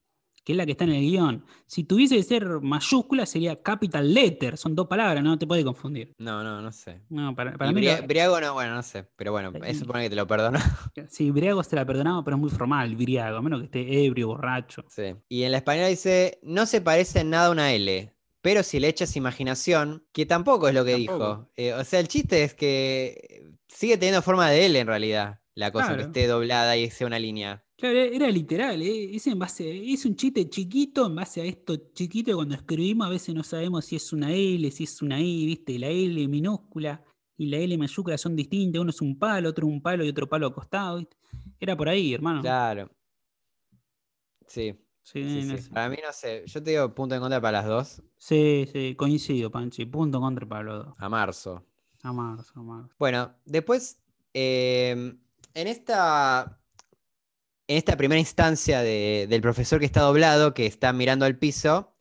que es la que está en el guion. Si tuviese que ser mayúscula sería capital letter, son dos palabras, no te puedes confundir. No, no, no sé. No, para, mí Briago no, bueno, no sé, pero bueno, eh, eso supone que te lo perdono. Sí, Briago se la perdonaba, pero es muy formal, Briago, a menos que esté ebrio, borracho. Sí. Y en la española dice, no se parece en nada a una L. Pero si le echas imaginación, que tampoco es lo que dijo. Eh, o sea, el chiste es que sigue teniendo forma de L en realidad, la cosa que esté doblada y sea una línea. Claro, era literal, ¿eh? es, en base, es un chiste chiquito en base a esto chiquito cuando escribimos a veces no sabemos si es una L, si es una I, ¿viste? La L minúscula y la L mayúscula son distintas, uno es un palo, otro un palo y otro palo acostado, ¿viste? Era por ahí, hermano. Claro. Sí. Sí, Para mí no sé, yo te digo punto en contra para las dos. Sí, sí, coincido, Panchi, punto en contra para los dos. A marzo. A marzo, a marzo. Bueno, después, em, en esta en esta primera instancia del profesor que está doblado, que está mirando al piso,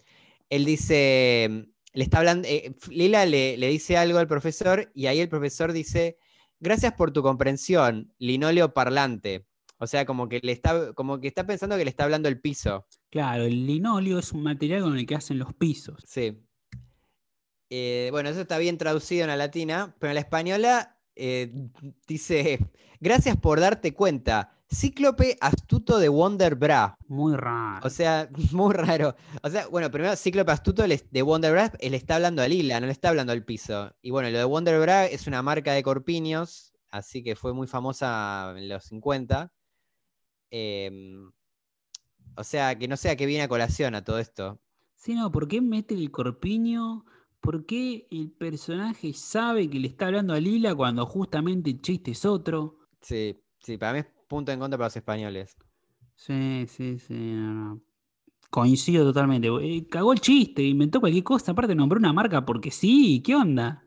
él dice, le está hablando, eh, Lila le, le, dice algo al profesor y ahí el profesor dice, gracias por tu comprensión, linóleo parlante. O sea, como que le está, como que está pensando que le está hablando el piso. Claro, el linóleo es un material con el que hacen los pisos. Sí. Eh, bueno, eso está bien traducido en la latina, pero en la española eh, dice, gracias por darte cuenta, Cíclope astuto de Wonder Bra. Muy raro. O sea, muy raro. O sea, bueno, primero Cíclope astuto de Wonder Bra le está hablando a Lila, no le está hablando al piso. Y bueno, lo de Wonder Bra es una marca de corpiños, así que fue muy famosa en los 50. Em, o sea, que no sé a qué viene a colación a todo esto. Sí, no, ¿por qué mete el corpiño? ¿Por qué el personaje sabe que le está hablando a Lila cuando justamente el chiste es otro? Sí, sí, para mí es punto en contra para los españoles. Sí, sí, sí, no, Coincido totalmente. Eh, cagó el chiste, inventó cualquier cosa, aparte nombró una marca porque sí, ¿qué onda?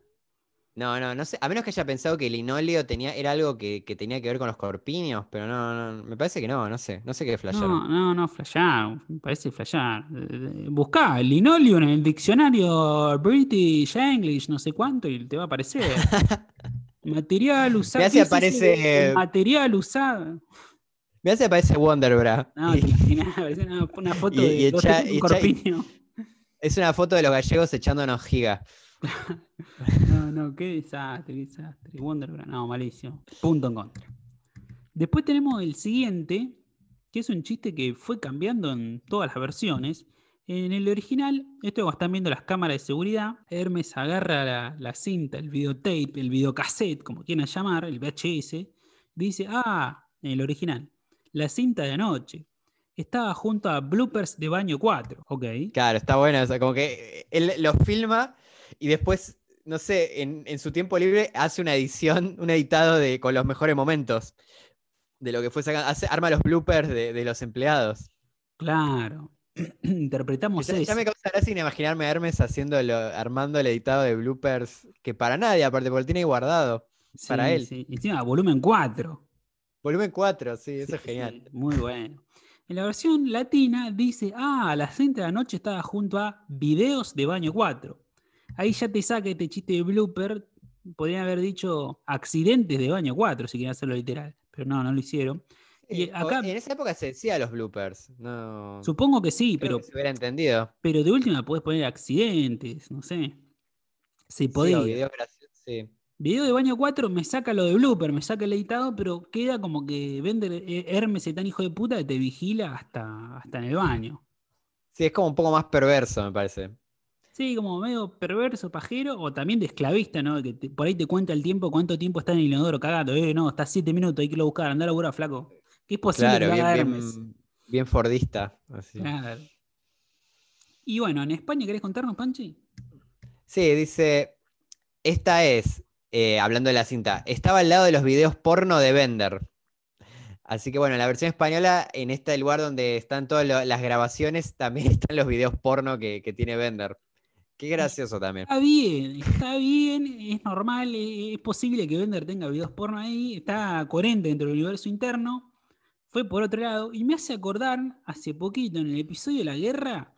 No, no, no sé. A menos que haya pensado que el linóleo tenía, era algo que, tenía que ver con los corpiños, pero no, no, me parece que no, no sé. No sé qué flashear. No, no, no, flashear. Me parece flashear. Eh, buscá el linóleo en el diccionario British English, no sé cuánto, y te va a aparecer. material usado. Me hace aparece. Material usado. Me hace aparece Wonderbra. No, te una, una foto de un corpiño. Es una foto de los gallegos echándonos giga. no, no, qué desastre, qué desastre. Wonderbra, no, malísimo. Punto en contra. Después tenemos el siguiente, que es un chiste que fue cambiando en todas las versiones. En el original, esto están viendo las cámaras de seguridad, Hermes agarra la, cinta, el videotape, el videocassette, como quieran llamar, el VHS, dice, ah, en el original, la cinta de anoche estaba junto a bloopers de baño 4, ok. Claro, está bueno, o sea, como que él lo filma y después, no sé, en, su tiempo libre hace una edición, un editado de, con los mejores momentos de lo que fue sacando, hace, arma los bloopers de, los empleados. Claro. Interpretamos eso. Ya me causa gracia imaginarme a Hermes haciéndolo, armando el editado de bloopers, que para nadie, aparte, porque lo tiene guardado. para él. Sí. Encima, volumen 4. Volumen 4, sí, eso es genial. muy bueno. En la versión latina dice, ah, la cinta de anoche estaba junto a videos de baño 4. Ahí ya te saca este chiste de blooper. Podrían haber dicho accidentes de baño 4, si quieren hacerlo literal. Pero no, no lo hicieron. Y acá, en esa época se decía los bloopers. No, supongo que sí, pero. se hubiera entendido. Pero de última podés poner accidentes, no sé. Se podía. Sí, Video de baño 4 me saca lo de blooper, me saca el editado, pero queda como que vende eh, Hermes es tan hijo de puta que te vigila hasta, hasta en el baño. Sí, es como un poco más perverso, me parece. Sí, como medio perverso, pajero, o también de esclavista, ¿no? Que por ahí te cuenta el tiempo, cuánto tiempo está en el inodoro cagando. Eh, no, está siete minutos, hay que lo buscar, andar a buscar, flaco. ¿Qué es posible que bien, bien, bien, fordista. Y bueno, ¿en España querés contarnos, Panchi? Sí, dice, esta es eh, hablando de la cinta, estaba al lado de los videos porno de Bender. Así que bueno, en la versión española, en este lugar donde están todas las grabaciones, también están los videos porno que, tiene Bender. Qué gracioso también. Está bien, está bien, es normal, es posible que Bender tenga videos porno ahí, está coherente dentro del universo interno. Fue por otro lado, y me hace acordar, hace poquito, en el episodio de la guerra,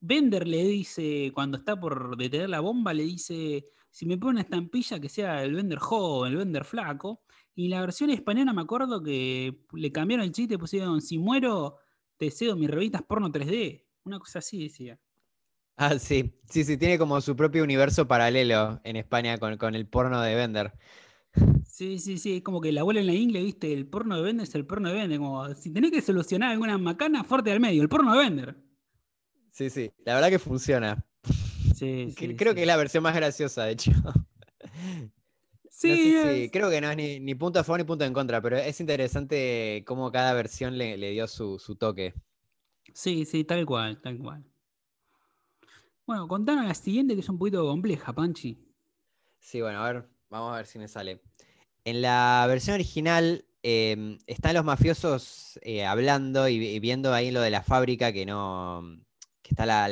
Bender le dice, cuando está por detener la bomba, le dice, si me pone una estampilla que sea el vender joven, el vender flaco. Y la versión española me acuerdo que le cambiaron el chiste, pusieron, si muero, te cedo mis revistas porno 3D. Una cosa así decía. Ah, sí, sí, sí, tiene como su propio universo paralelo en España con, el porno de Bender. Sí, sí, sí, es como que la abuela en la ingle, viste, el porno de Bender es el porno de Bender, como si tenés que solucionar alguna macana, fuerte al medio, el porno de Bender. Sí, sí, la verdad que funciona. Creo que es la versión más graciosa, de hecho. Sí, creo que no es ni, punto a favor ni punto en contra, pero es interesante cómo cada versión le, dio su, toque. Sí, sí, tal cual, tal cual. Bueno, contanos la siguiente que es un poquito compleja, Panchi. Sí, bueno, a ver, vamos a ver si me sale. En la versión original em, están los mafiosos eh, hablando y, viendo ahí lo de la fábrica que no. que está la,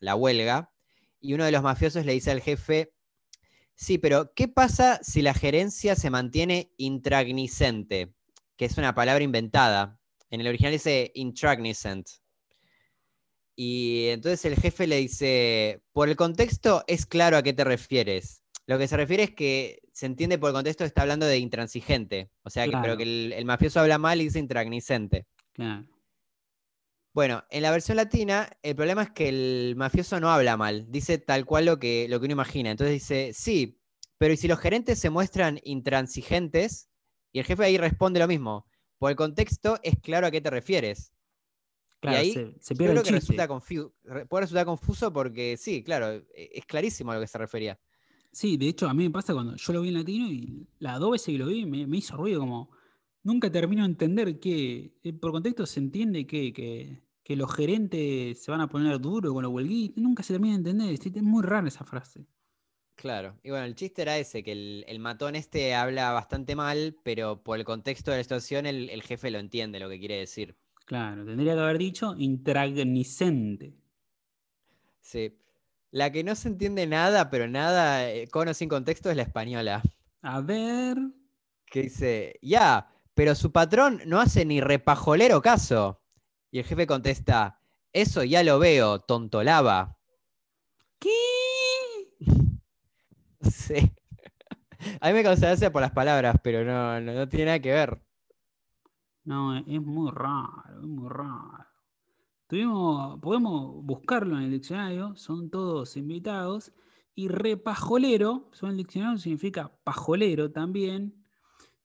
la huelga, y uno de los mafiosos le dice al jefe, sí, pero ¿qué pasa si la gerencia se mantiene intragnicente? Que es una palabra inventada. En el original dice intragnicent. Y entonces el jefe le dice, por el contexto es claro a qué te refieres. Lo que se refiere es que se entiende por el contexto está hablando de intransigente. O sea, que, pero que el, el, mafioso habla mal y dice intragnicente. Claro. Bueno, en la versión latina, el problema es que el mafioso no habla mal, dice tal cual lo que, lo que uno imagina. Entonces dice, sí, pero ¿y si los gerentes se muestran intransigentes? Y el jefe ahí responde lo mismo. Por el contexto es claro a qué te refieres. Claro, y ahí se, pierde que resulta puede resultar confuso porque sí, claro, e, es clarísimo a lo que se refería. Sí, de hecho a mí me pasa cuando yo lo vi en latino y las dos veces que lo vi me, hizo ruido como nunca termino de entender que eh, por contexto se entiende que, que los gerentes se van a poner duro con los huelguitos. Nunca se termina de entender. Es muy rara esa frase. Claro, y bueno, el chiste era ese, que el, matón este habla bastante mal, pero por el contexto de la situación el, jefe lo entiende lo que quiere decir. Claro, tendría que haber dicho intragnicente. Sí. La que no se entiende nada, pero nada, eh, con o sin contexto, es la española. A ver. Que dice, ya, pero su patrón no hace ni repajolero caso. Y el jefe contesta, eso ya lo veo, tontolaba. ¿Qué? sí. A mí me causa gracia por las palabras, pero no, no, tiene nada que ver. No, es muy raro, es muy raro. Tuvimos, podemos buscarlo en el diccionario, son todos invitados. Y repajolero, son el diccionario, significa pajolero también.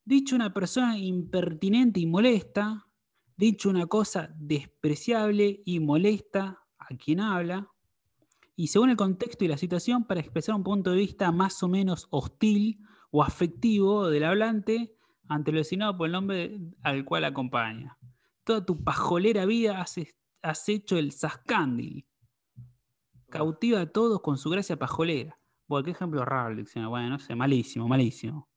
Dicho una persona impertinente y molesta, dicho una cosa despreciable y molesta a quien habla, y según el contexto y la situación, para expresar un punto de vista más o menos hostil o afectivo del hablante ante lo designado por el nombre al cual acompaña. Toda tu pajolera vida has, hecho el sascandil. Cautiva a todos con su gracia pajolera. Bueno, qué ejemplo raro Bueno, no sé, malísimo, malísimo.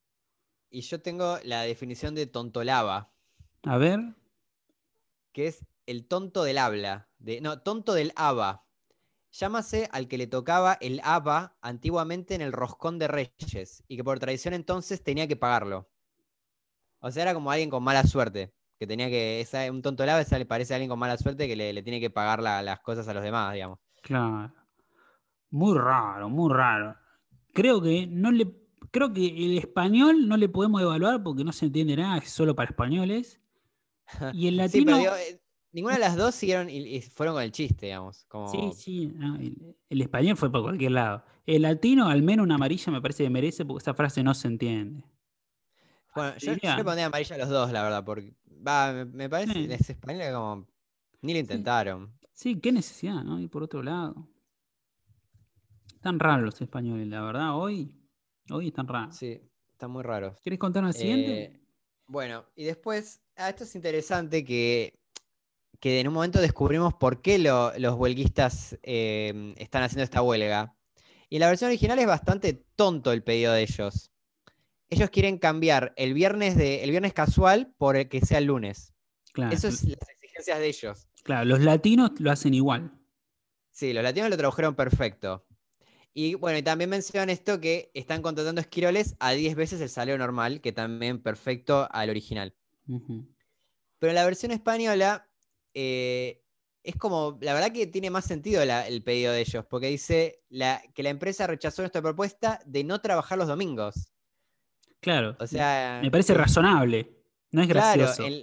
Y yo tengo la definición de tontolaba. A ver. Que es el tonto del habla. De, no, tonto del aba. Llámase al que le tocaba el ABA antiguamente en el roscón de Reyes y que por tradición entonces tenía que pagarlo. O sea, era como alguien con mala suerte, que tenía que, un tonto del ABA le parece a alguien con mala suerte que le, tiene que pagar las cosas a los demás, digamos. Claro. Muy raro, muy raro. Creo que no le, creo que el español no le podemos evaluar porque no se entiende nada, es solo para españoles. Y el latino. Eh, Ninguna de las dos siguieron y, fueron con el chiste, digamos. Sí, sí. el, español fue por cualquier lado. El latino, al menos una amarilla, me parece que merece porque esa frase no se entiende. Bueno, yo, le pondría amarilla a los dos, la verdad, porque va, me, parece que ese español como. Ni lo intentaron. Sí. qué necesidad, ¿no? Y por otro lado. Están raros los españoles, la verdad, hoy. Hoy están raros. Sí, están muy raros. ¿Quieres contarnos el siguiente? Eh, bueno, y después, ah, esto es interesante que que en un momento descubrimos por qué los huelguistas em, están haciendo esta huelga. Y en la versión original es bastante tonto el pedido de ellos. Ellos quieren cambiar el viernes, de, el viernes casual por el que sea el lunes. Claro. Eso es las exigencias de ellos. Claro, los latinos lo hacen igual. Sí, los latinos lo tradujeron perfecto. Y bueno, y también mencionan esto que están contratando esquiroles a 10 veces el salario normal, que también perfecto al original. Pero en la versión española eh, es como, la verdad que tiene más sentido el pedido de ellos, porque dice que la empresa rechazó nuestra propuesta de no trabajar los domingos. Claro. O sea, me parece razonable. No es gracioso. Claro,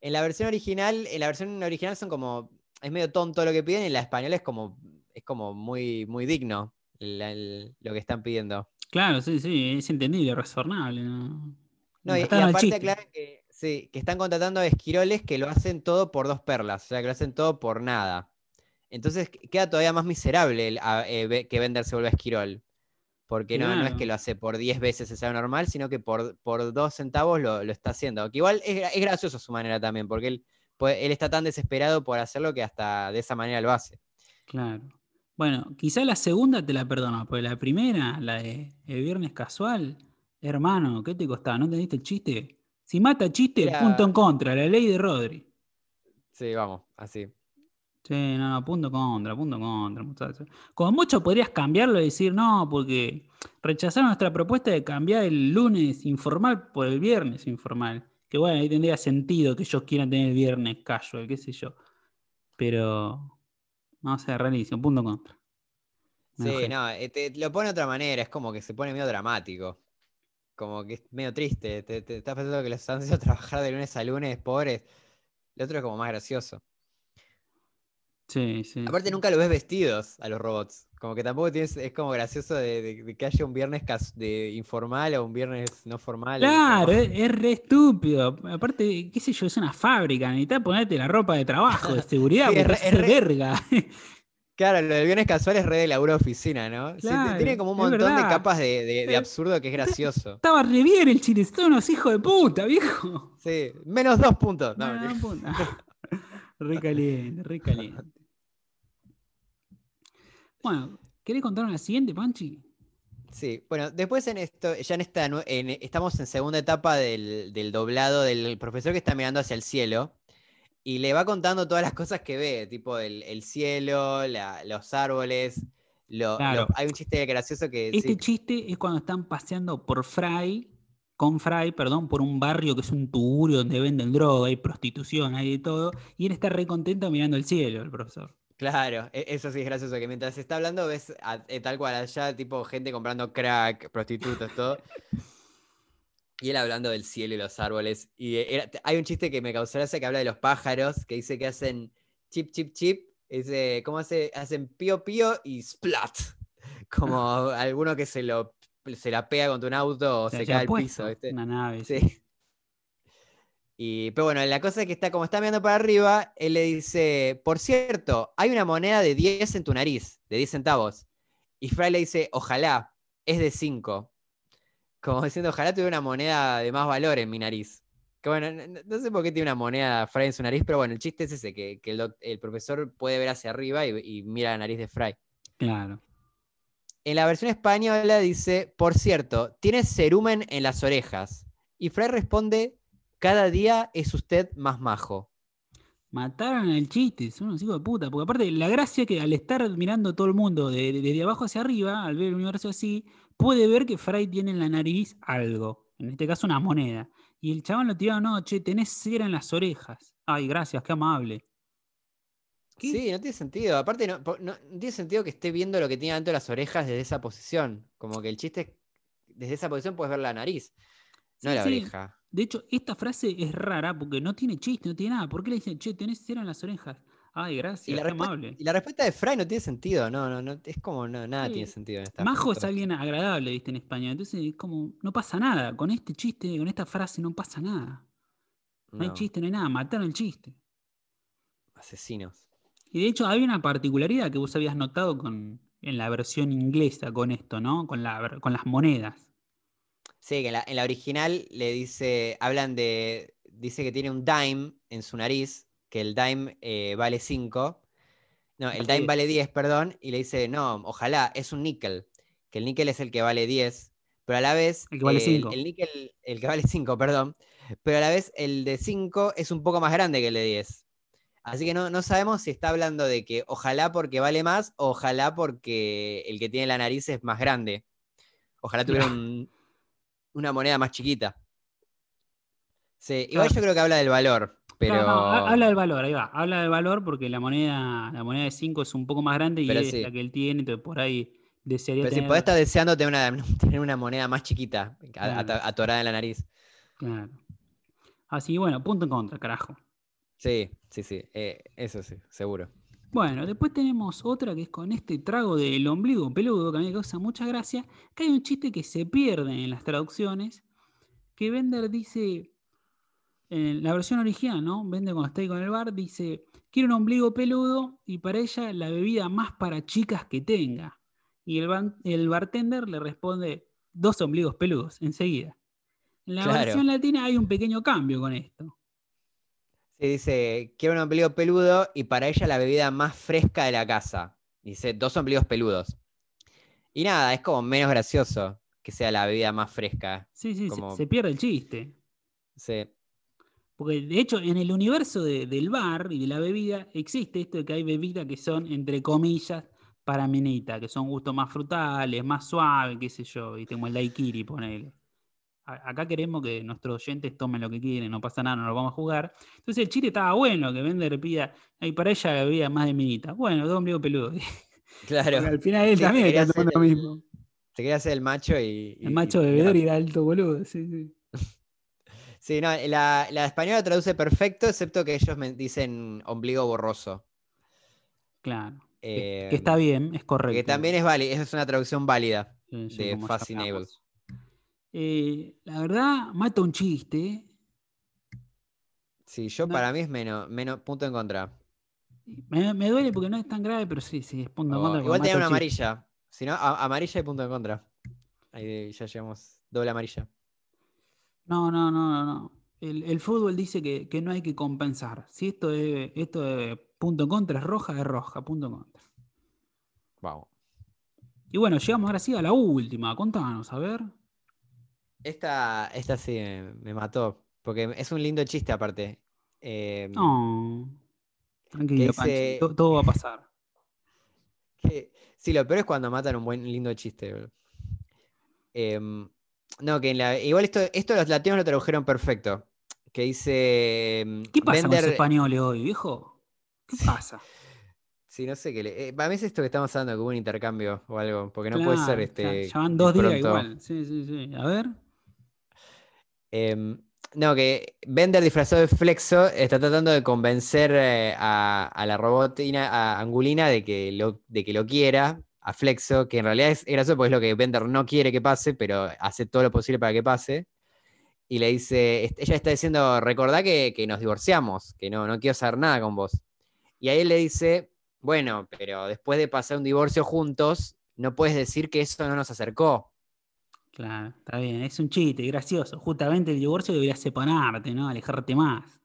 en, la versión original, en la versión original son como, es medio tonto lo que piden, y en la española es como, es como muy, muy digno lo que están pidiendo. Claro, sí, sí, es entendible, razonable. No, no y, aparte aclaran que Sí, que están contratando a esquiroles que lo hacen todo por dos perlas, o sea, que lo hacen todo por nada. Entonces queda todavía más miserable eh, que Vender se vuelva esquirol. Porque no, no, es que lo hace por 10 veces salario normal, sino que por, por dos centavos lo, está haciendo. Que igual es, es, gracioso su manera también, porque él, él está tan desesperado por hacerlo que hasta de esa manera lo hace. Claro. Bueno, quizá la segunda te la perdono, porque la primera, la de el viernes casual, hermano, ¿qué te costaba? ¿No entendiste el chiste? Si mata chiste, punto en contra, la ley de Rodri. Sí, vamos, así. Sí, no, no, punto contra, punto contra, muchachos. Como mucho podrías cambiarlo y decir, no, porque rechazaron nuestra propuesta de cambiar el lunes informal por el viernes informal. Que bueno, ahí tendría sentido que ellos quieran tener el viernes casual, qué sé yo. Pero, no sé, rarísimo, punto contra. sí, no, eh, te, lo pone de otra manera, es como que se pone medio dramático como que es medio triste. Te, estás pensando que los están haciendo trabajar de lunes a lunes, pobres. El otro es como más gracioso. Sí, sí. Aparte nunca lo ves vestidos a los robots. Como que tampoco tienes, es como gracioso de, que haya un viernes de informal o un viernes no formal. Claro, es, re estúpido. Aparte, qué sé yo, es una fábrica, necesitas ponerte la ropa de trabajo, de seguridad, es, re, verga. Claro, lo del viernes casual es re de laburo oficina, ¿no? tiene como un montón de capas de, absurdo que es gracioso. Estaba re bien el chile, son unos hijos de puta, viejo. Sí, menos dos puntos. No, re caliente, re caliente. Bueno, ¿querés contar la siguiente, Panchi? Sí, bueno, después en esto, ya en esta, estamos en segunda etapa del, del doblado del profesor que está mirando hacia el cielo y le va contando todas las cosas que ve, tipo el, cielo, los árboles, hay un chiste gracioso que. Este chiste es cuando están paseando por Fry, con Fry, perdón, por un barrio que es un tugurio donde venden droga, hay prostitución, hay de todo, y él está re contento mirando el cielo, el profesor. Claro, e, eso sí es gracioso, que mientras está hablando ves eh, tal cual allá, tipo gente comprando crack, prostitutas, todo. y él hablando del cielo y los árboles. Y hay un chiste que me causó gracia que habla de los pájaros, que dice que hacen chip, chip, chip. Dice, ¿cómo hace? Hacen pío, pío y splat. Como alguno que se lo se la pega contra un auto o se, cae al piso. Una nave. Sí. Y, pero bueno, la cosa es que está como está mirando para arriba, él le dice, por cierto, hay una moneda de 10 en tu nariz, de 10 centavos. Y Fry le dice, ojalá, es de 5. Como diciendo, ojalá tuviera una moneda de más valor en mi nariz. Que bueno, no, sé por qué tiene una moneda Fry en su nariz, pero bueno, el chiste es ese, que, el, profesor puede ver hacia arriba y, y mira la nariz de Fry. Claro. En la versión española dice, por cierto, tienes cerumen en las orejas. Y Fry responde, cada día es usted más majo. Mataron el chiste, son unos hijos de puta. Porque aparte, la gracia que al estar mirando todo el mundo desde abajo hacia arriba, al ver el universo así, puede ver que Fry tiene en la nariz algo. En este caso, una moneda. Y el chabón lo tiró, no, che, tenés cera en las orejas. Ay, gracias, qué amable. Sí, no tiene sentido. Aparte, no, tiene sentido que esté viendo lo que tiene dentro de las orejas desde esa posición. Como que el chiste es, desde esa posición puedes ver la nariz, no la oreja. De hecho, esta frase es rara porque no tiene chiste, no tiene nada. ¿Por qué le dicen, che, tenés cera en las orejas? Ay, gracias, y la amable. Y la respuesta de Fry no tiene sentido, no, no, no es como nada tiene sentido en esta Majo es alguien agradable, viste, en español. Entonces es como, no pasa nada. Con este chiste, con esta frase no pasa nada. No, hay chiste, no hay nada. Mataron el chiste. Asesinos. Y de hecho, hay una particularidad que vos habías notado con, en la versión inglesa con esto, ¿no? Con, la, con las monedas. Sí, que en la, original le dice, hablan de, dice que tiene un dime en su nariz, que el dime eh, vale 5. No, el dime vale 10, perdón, y le dice, no, ojalá, es un níquel, que el níquel es el que vale 10, pero a la vez... El que vale 5. el, níquel, el que vale 5, perdón, pero a la vez el de 5 es un poco más grande que el de 10. Así que no, no, sabemos si está hablando de que ojalá porque vale más o ojalá porque el que tiene la nariz es más grande. Ojalá tuviera un, una moneda más chiquita. Sí, igual yo creo que habla del valor. Pero... habla del valor, ahí va. Habla del valor porque la moneda, la moneda de 5 es un poco más grande y es la que él tiene, entonces por ahí desearía Pero si podés estar deseando tener una, tener una moneda más chiquita, atorada en la nariz. Claro. Así, bueno, punto en contra, carajo. Sí, sí, sí. Eh, eso sí, seguro. Bueno, después tenemos otra que es con este trago del ombligo peludo, que a mí me causa mucha gracia, que hay un chiste que se pierde en las traducciones, que Bender dice, en la versión original, ¿no? Bender cuando está ahí con el bar, dice, quiero un ombligo peludo y para ella la bebida más para chicas que tenga. Y el, el bartender le responde, dos ombligos peludos, enseguida. En la versión latina hay un pequeño cambio con esto. Sí, dice, quiero un ombligo peludo y para ella la bebida más fresca de la casa. Dice, dos ombligos peludos. Y nada, es como menos gracioso que sea la bebida más fresca. Sí, sí, se, pierde el chiste. Sí. Porque de hecho en el universo del bar y de la bebida existe esto de que hay bebidas que son, entre comillas, para minita, que son gustos más frutales, más suaves, qué sé yo, y tengo el daiquiri, ponele acá queremos que nuestros oyentes tomen lo que quieren, no pasa nada, no lo vamos a jugar. Entonces el chile estaba bueno, que Bender pida, y para ella había más de minita. Bueno, dos ombligos peludo. Claro. al final él también está tomando lo mismo. Se quería hacer el macho y. el macho bebedor y era alto boludo, sí, sí. Sí, no, la, la, española traduce perfecto, excepto que ellos me dicen ombligo borroso. Claro. que, está bien, es correcto. Que también es válida, esa es una traducción válida de Fascinable. Eh, la verdad, mata un chiste. Sí, yo para mí es menos, menos punto en contra. Me, duele porque no es tan grave, pero sí, sí, es punto en contra. Igual tenía una amarilla. Si no, amarilla y punto en contra. Ahí ya llegamos. Doble amarilla. No, no, no, no, no. El, fútbol dice que, no hay que compensar. Si esto es, esto de punto en contra es roja, es roja, punto en contra. Vamos. Y bueno, llegamos ahora sí a la última. Contanos, a ver. Esta, esta sí me, mató, porque es un lindo chiste aparte. Eh, no. Tranquilo, todo, va a pasar. sí, lo peor es cuando matan un buen lindo chiste. Em, no, que igual esto, esto los latinos lo tradujeron perfecto. Que dice. Em, ¿Qué pasa con los españoles hoy, viejo? ¿Qué pasa? Sí, no sé qué le. Eh, para mí es esto que estamos hablando como un intercambio o algo, porque no puede ser este. Ya van dos días igual. Sí, sí, sí. A ver. Em, no, que Bender disfrazado de Flexo está tratando de convencer eh, a, la robotina, a Angulina, de que, lo, de que lo quiera, a Flexo, que en realidad es, gracioso porque es lo que Bender no quiere que pase, pero hace todo lo posible para que pase. Y le dice, ella está diciendo, recordá que, nos divorciamos, que no, no quiero saber nada con vos. Y ahí él le dice, bueno, pero después de pasar un divorcio juntos, no puedes decir que eso no nos acercó. Claro, está bien, es un chiste, gracioso. Justamente el divorcio debería separarte, ¿no? Alejarte más.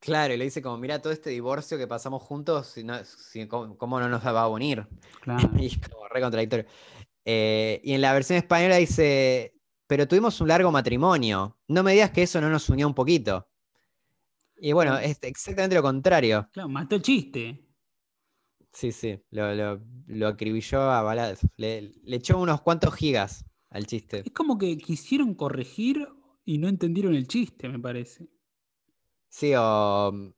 Claro, y le dice como, mira todo este divorcio que pasamos juntos, ¿cómo, no nos va a unir? Claro. y es como re contradictorio. Eh, y en la versión española dice, pero tuvimos un largo matrimonio, no me digas que eso no nos unió un poquito. Y bueno, es exactamente lo contrario. Claro, mató el chiste. Sí, sí, lo, lo, acribilló a baladas. Le, le echó unos cuantos gigas al chiste. Es como que quisieron corregir y no entendieron el chiste, me parece. Sí, o,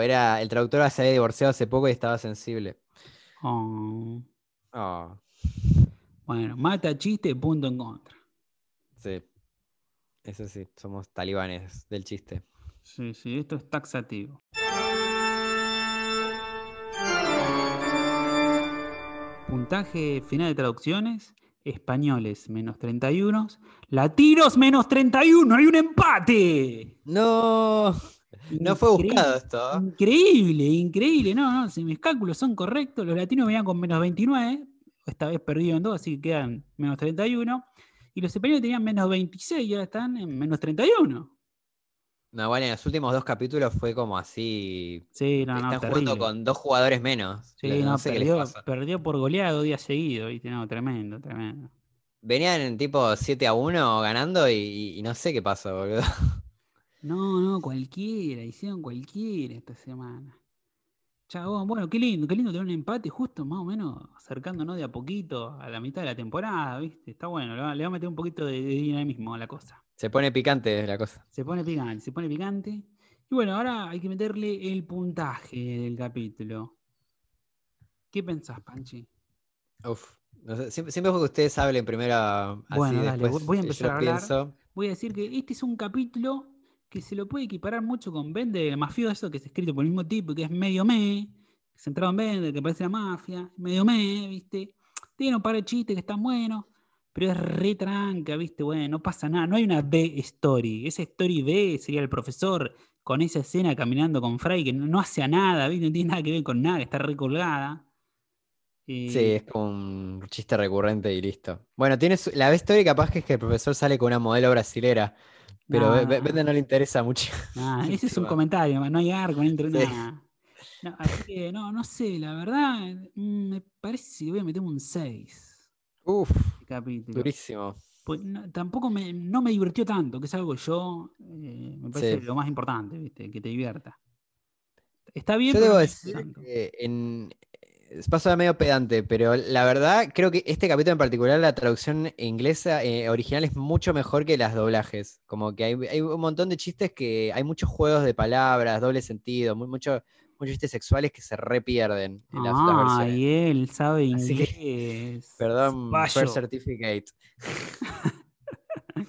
era el traductor se había divorciado hace poco y estaba sensible. Oh. Oh. Bueno, mata chiste, punto en contra. Sí. Eso sí, somos talibanes del chiste. Sí, sí, esto es taxativo. Puntaje final de traducciones españoles menos 31, latinos menos 31, hay un empate. No, no fue buscado esto. Increíble, increíble. No, no, si mis cálculos son correctos, los latinos venían con menos 29, esta vez perdieron dos, así que quedan menos 31. Y los españoles tenían menos 26 y ahora están en menos 31. No, bueno, en los últimos dos capítulos fue como así. Sí, no, Están jugando con dos jugadores menos. Sí, no, perdió, por goleado días seguidos, ¿viste? No, tremendo, tremendo. Venían en tipo 7 a 1 ganando y, no sé qué pasó, boludo. No, no, cualquiera, hicieron cualquiera esta semana. Chabón, bueno, qué lindo, qué lindo tener un empate justo más o menos acercándonos de a poquito a la mitad de la temporada, ¿viste? Está bueno, le va, a meter un poquito de dinamismo a la cosa. Se pone picante la cosa. Se pone picante, se pone picante. Y bueno, ahora hay que meterle el puntaje del capítulo. ¿Qué pensás, Panchi? Uf, siempre, siempre que ustedes hablen primero así, bueno, dale, voy a empezar a hablar. Voy a decir que este es un capítulo que se lo puede equiparar mucho con Vende, el mafioso, que es escrito por el mismo tipo, que es medio me, centrado en Vende, que parece la mafia, medio me, ¿viste? Tiene un par de chistes que están buenos pero es re tranca, ¿viste? Bueno, no pasa nada, no hay una B-story. Esa story B sería el profesor con esa escena caminando con Fray que no, hace nada, ¿viste? No tiene nada que ver con nada, está recolgada. Sí, eh, es como un chiste recurrente y listo. Bueno, tienes la B-story capaz que es que el profesor sale con una modelo brasilera, pero Vende no le interesa mucho. ese es un comentario, no hay arco, no entra nada. No, así que no, no sé, la verdad, mm, me parece que voy a meter un 6. Uf, durísimo. Pues, tampoco me, no me divirtió tanto, que es algo yo, eh, me parece lo más importante, ¿viste? que te divierta. Está bien. Yo debo decir que en, paso de medio pedante, pero la verdad creo que este capítulo en particular, la traducción inglesa eh, original es mucho mejor que las doblajes. Como que hay, hay, un montón de chistes que hay muchos juegos de palabras, doble sentido, muy, mucho, muchos chistes sexuales que se repierden en las, ah, versiones. y él sabe inglés. perdón, first certificate.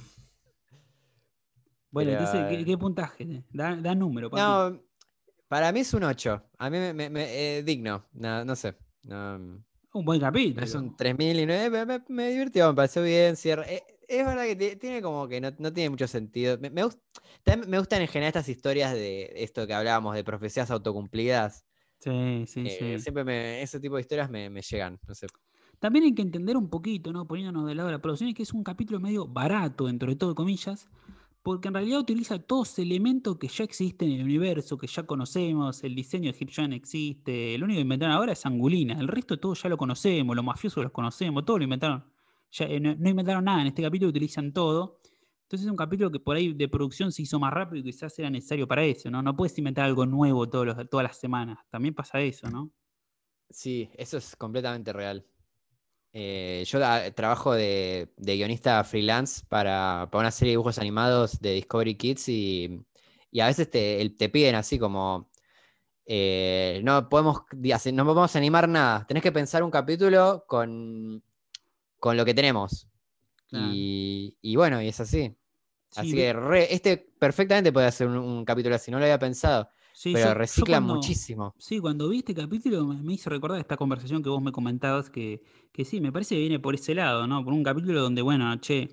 bueno, entonces, ¿qué, puntaje? Da, da número. Para no, para mí es un 8. A mí me, me, eh, digno. No, no sé. un buen capítulo. Es un 3009. Me, me, divirtió, me pareció bien. Cierre. Eh, es verdad que tiene como que no, tiene mucho sentido. Me, me gustan en general estas historias de esto que hablábamos, de profecías autocumplidas. Sí, sí, sí. Siempre me, ese tipo de historias me, llegan. No sé. También hay que entender un poquito, ¿no? Poniéndonos del lado de la producción, es que es un capítulo medio barato, dentro de todo, comillas, porque en realidad utiliza todos elementos que ya existen en el universo, que ya conocemos, el diseño egipcio existe, lo único que inventaron ahora es Angulina, el resto todo ya lo conocemos, los mafiosos los conocemos, todo lo inventaron eh, no, inventaron nada, en este capítulo utilizan todo. Entonces es un capítulo que por ahí de producción se hizo más rápido y quizás era necesario para eso, ¿no? No puedes inventar algo nuevo todos todas las semanas. También pasa eso, ¿no? Sí, eso es completamente real. Eh, yo trabajo de, guionista freelance para, una serie de dibujos animados de Discovery Kids y, a veces te, te, piden así como, eh, no, podemos, no podemos animar nada, tenés que pensar un capítulo con, con lo que tenemos. Y, bueno, y es así. así que este perfectamente puede ser un, capítulo así, no lo había pensado. pero recicla muchísimo. Sí, cuando vi este capítulo me, hizo recordar esta conversación que vos me comentabas, que, que sí, me parece que viene por ese lado, ¿no? Por un capítulo donde, bueno, che,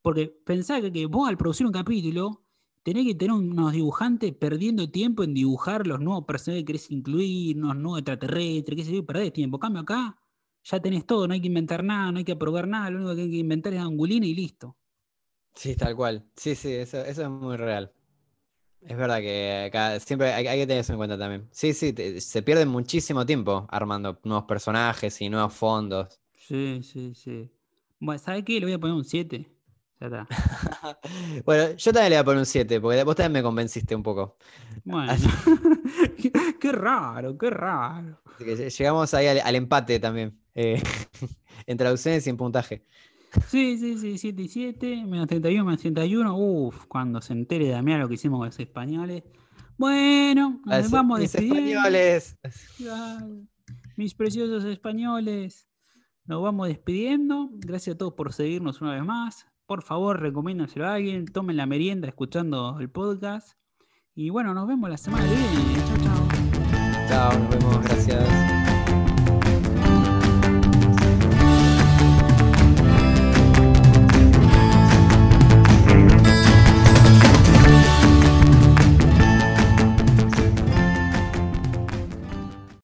porque pensá que, que vos al producir un capítulo tenés que tener unos dibujantes perdiendo tiempo en dibujar los nuevos personajes que querés incluir, unos nuevos extraterrestres, qué sé yo, perdés tiempo. Cambio acá, ya tenés todo, no hay que inventar nada, no hay que probar nada, lo único que hay que inventar es angulina y listo. Sí, tal cual. Sí, sí, eso, es muy real. Es verdad que acá siempre hay, que tener eso en cuenta también. Sí, sí, se pierde muchísimo tiempo armando nuevos personajes y nuevos fondos. Sí, sí, sí. Bueno, ¿sabes qué? Le voy a poner un 7. Ya está. bueno, yo también le voy a poner un 7, porque vos también me convenciste un poco. Bueno. qué, raro, qué raro. llegamos ahí al empate también. Eh, en traducciones y en puntaje. Sí, sí, sí, 7 y 7, menos 31, menos 31. Uf, cuando se entere Damián lo que hicimos con los españoles. Bueno, nos vamos mis españoles. Mis preciosos españoles. Nos vamos despidiendo. Gracias a todos por seguirnos una vez más. Por favor, recomiéndaselo a alguien. Tomen la merienda escuchando el podcast. Y bueno, nos vemos la semana que viene. Chao, chao. Chao, nos vemos. Gracias.